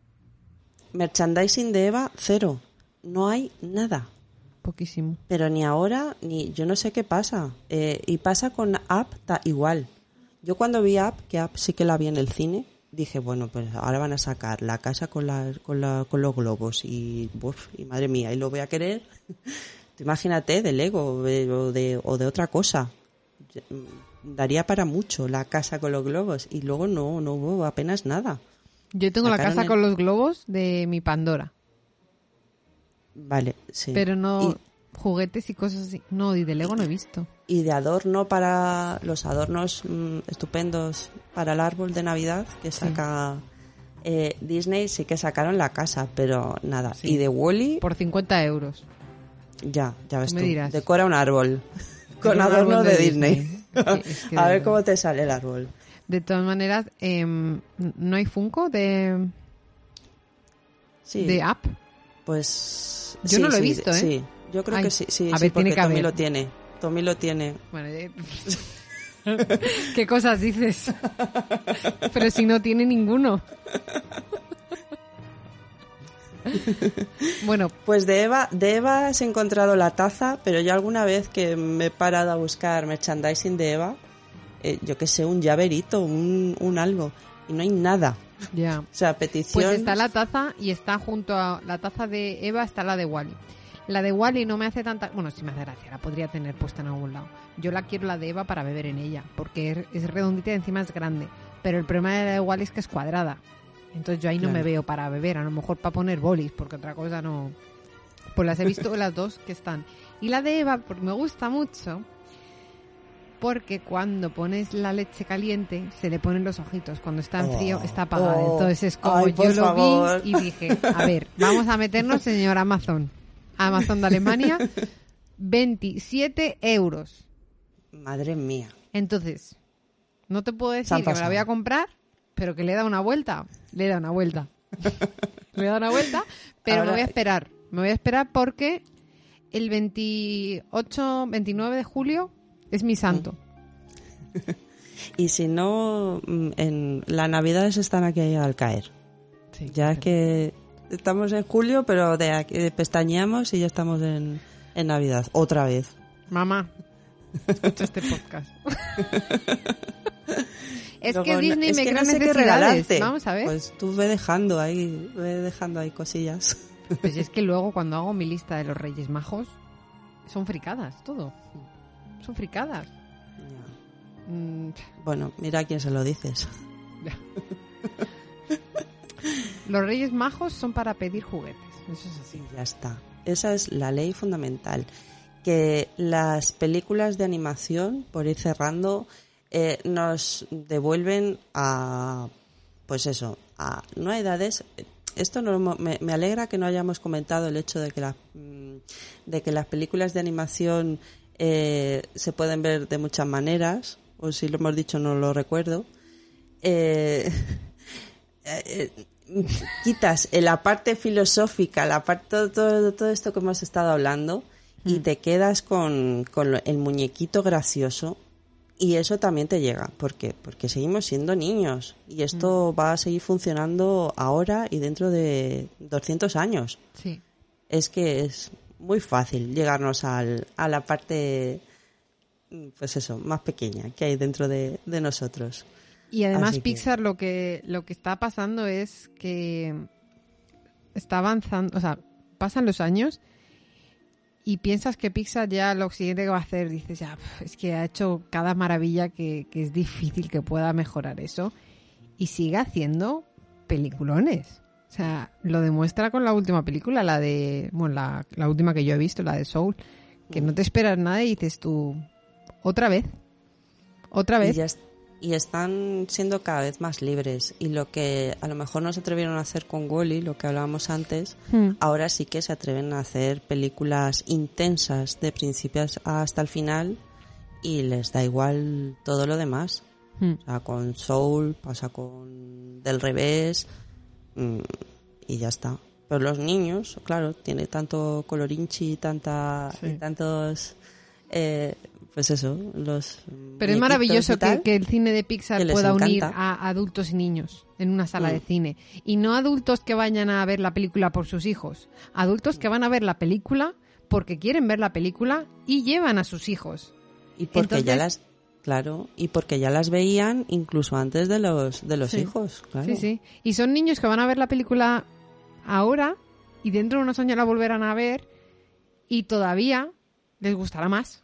merchandising de Eva, cero. No hay nada. poquísimo. Pero ni ahora, ni yo no sé qué pasa. Eh, y pasa con App ta- igual. Yo cuando vi App, que App sí que la vi en el cine, dije, bueno, pues ahora van a sacar la casa con, la, con, la- con los globos y, uf, y madre mía, y lo voy a querer. Imagínate de Lego o de, o de, o de otra cosa. Mm, Daría para mucho la casa con los globos y luego no, no hubo apenas nada. Yo tengo la casa el- con los globos de mi Pandora, Vale, sí. pero no juguetes y cosas así. No, y de Lego no he visto. y de adorno para los adornos mm, estupendos para el árbol de Navidad que saca eh, Disney sí que sacaron la casa pero nada Sí. y de Wally Por 50 euros. ya ya ves me tú dirás. decora un árbol con adorno de, de Disney, Disney. Es que- es que a ver cómo te sale el árbol De todas maneras, em, ¿no hay Funko de, sí de App? pues Yo no lo he visto, ¿eh? sí yo creo Ay, que sí sí a sí, ver, tiene porque que Tommy haber. lo tiene Tommy lo tiene Bueno, eh, ¿qué cosas dices? Pero si no tiene ninguno. Bueno, Pues de Eva, de Eva has encontrado la taza, pero yo alguna vez que me he parado a buscar merchandising de Eva, eh, yo que sé, un llaverito, un, un algo, y no hay nada. ya. O sea, petición. Pues está la taza y está junto a la taza de Eva está la de Wally. La de Wally no me hace tanta, bueno, sí me hace gracia, la podría tener puesta en algún lado. Yo la quiero la de Eva para beber en ella, porque es, redondita y encima es grande. Pero el problema de la de Wally es que es cuadrada. Entonces yo ahí no me veo para beber, a lo mejor para poner bolis, porque otra cosa no. Pues las he visto las dos que están. Y la de Eva, me gusta mucho, porque cuando pones la leche caliente se le ponen los ojitos. Cuando está en frío Oh, está apagada. oh, Entonces es como ay, yo lo favor. vi y dije, a ver, vamos a meternos, señor Amazon. Amazon de Alemania, 27 euros. Madre mía. Entonces, no te puedo decir que me la voy a comprar, pero que le da una vuelta. Le da una vuelta. le da una vuelta, pero Ahora- me voy a esperar. Me voy a esperar porque el 28, 29 de julio es mi santo. Y si no, mm, en las navidades están aquí al caer. Sí. Ya es que estamos en julio, pero de aquí de pestañeamos y ya estamos en, en Navidad. Otra vez. Mamá, escucha este podcast. es Luego, que Disney es me que crea no sé necesidades. Vamos a ver. Pues, Pues tú ve dejando ahí, ve dejando ahí cosillas. es que luego cuando hago mi lista de los Reyes Majos, son fricadas, todo. Son fricadas. Mm, Bueno, mira a quién se lo dices. los Reyes Majos son para pedir juguetes. Eso es así. Ya está. Esa es la ley fundamental. Que las películas de animación, por ir cerrando, eh, nos devuelven a, pues eso, a no a edades. Esto no me, me alegra que no hayamos comentado el hecho de que, las mm, de que las películas de animación eh, se pueden ver de muchas maneras, o si lo hemos dicho no lo recuerdo. Eh, eh, quitas la parte filosófica, la parte todo, todo, todo esto que hemos estado hablando y te quedas con, con el muñequito gracioso y eso también te llega. ¿Por qué? Porque seguimos siendo niños y esto va a seguir funcionando ahora y dentro de 200 años. Sí. Es que es muy fácil llegarnos al, a la parte, pues eso, más pequeña que hay dentro de, de nosotros. Y además Así que- Pixar lo que lo que está pasando es que está avanzando, o sea, pasan los años y piensas que Pixar ya lo siguiente que va a hacer, dices ya, es que ha hecho cada maravilla que, que es difícil que pueda mejorar eso y sigue haciendo peliculones. O sea, lo demuestra con la última película, la de, bueno, la, la última que yo he visto, la de Soul, que no te esperas nada y dices tú, otra vez, otra y, vez. ya y están siendo cada vez más libres y lo que a lo mejor no se atrevieron a hacer con Wally, lo que hablábamos antes, Hmm. ahora sí que se atreven a hacer películas intensas de principios hasta el final y les da igual todo lo demás. Hmm. O sea, con Soul pasa con Del Revés mm, y ya está. Pero los niños, claro, tiene tanto colorinchi, tanta, Sí. y tantos, eh, pues eso, los. Pero es maravilloso tal. que, que el cine de Pixar pueda unir a adultos y niños en una sala Mm. de cine. Y no adultos que vayan a ver la película por sus hijos. Adultos que van a ver la película porque quieren ver la película y llevan a sus hijos. Y porque ya las, claro, y porque ya las veían incluso antes de los, de los Sí. hijos, claro. Sí, sí. Y son niños que van a ver la película ahora y dentro de unos años la volverán a ver y todavía les gustará más.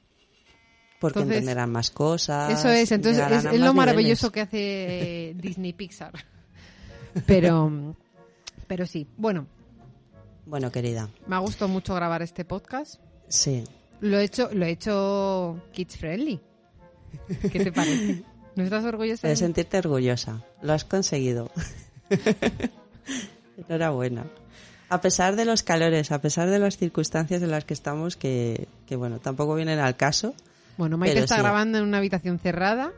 Porque Entonces, entenderán más cosas. Eso es, entonces es, lo maravilloso niveles. que hace eh, Disney Pixar. Pero, pero sí, bueno, Bueno, querida, me ha gustado mucho grabar este podcast. sí. Lo he hecho, lo he hecho kids friendly. ¿Qué te parece? ¿No estás orgullosa? De sentirte orgullosa. Lo has conseguido. Enhorabuena. A pesar de los calores, a pesar de las circunstancias en las que estamos, que, que bueno, tampoco vienen al caso. Bueno, Maite Pero está sí. grabando en una habitación cerrada,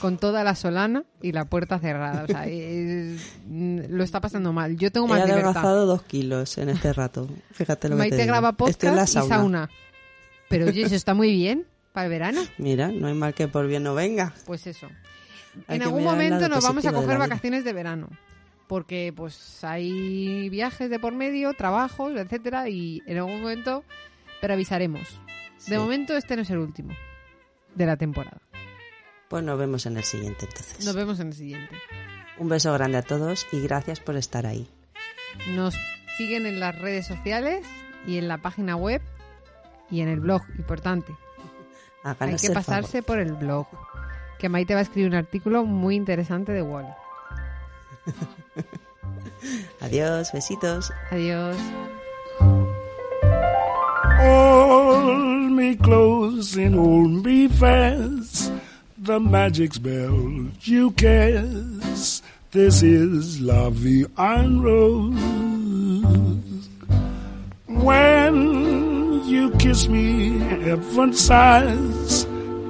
con toda la solana y la puerta cerrada. O sea, es- lo está pasando mal. Yo tengo He más libertad. adelgazado dos kilos en este rato. Fíjate lo que Maite te digo. graba Estoy en la podcast y sauna. Pero oye, eso está muy bien para el verano. Mira, no hay mal que por bien no venga. Pues eso. Hay en que algún momento nos vamos a de coger vacaciones de verano. Porque pues hay viajes de por medio, trabajos, etcétera, y en algún momento, pero avisaremos. De Sí. momento este no es el último de la temporada. Pues nos vemos en el siguiente entonces. Nos vemos en el siguiente. Un beso grande a todos y gracias por estar ahí. Nos siguen en las redes sociales y en la página web y en el blog, importante. Háganos Hay que pasarse por el blog. Que Maite va a escribir un artículo muy interesante de Wally. favor. Adiós, besitos. Adiós. Hold me close and hold me fast. The magic spell you cast. This is Vie en Rose. When you kiss me, heaven sighs.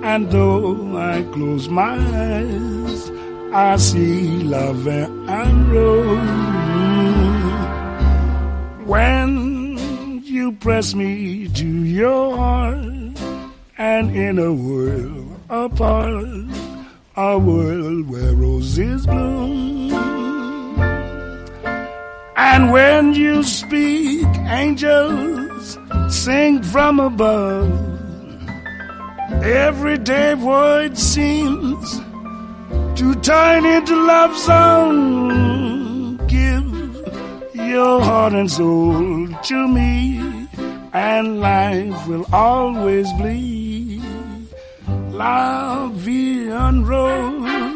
And though I close my eyes, I see Vie en Rose. When press me to your heart, and in a world apart, a world where roses bloom. And when you speak, angels sing from above. Everyday void seems to turn into love song. Give your heart and soul to me, and life will always be La Vie en Rose.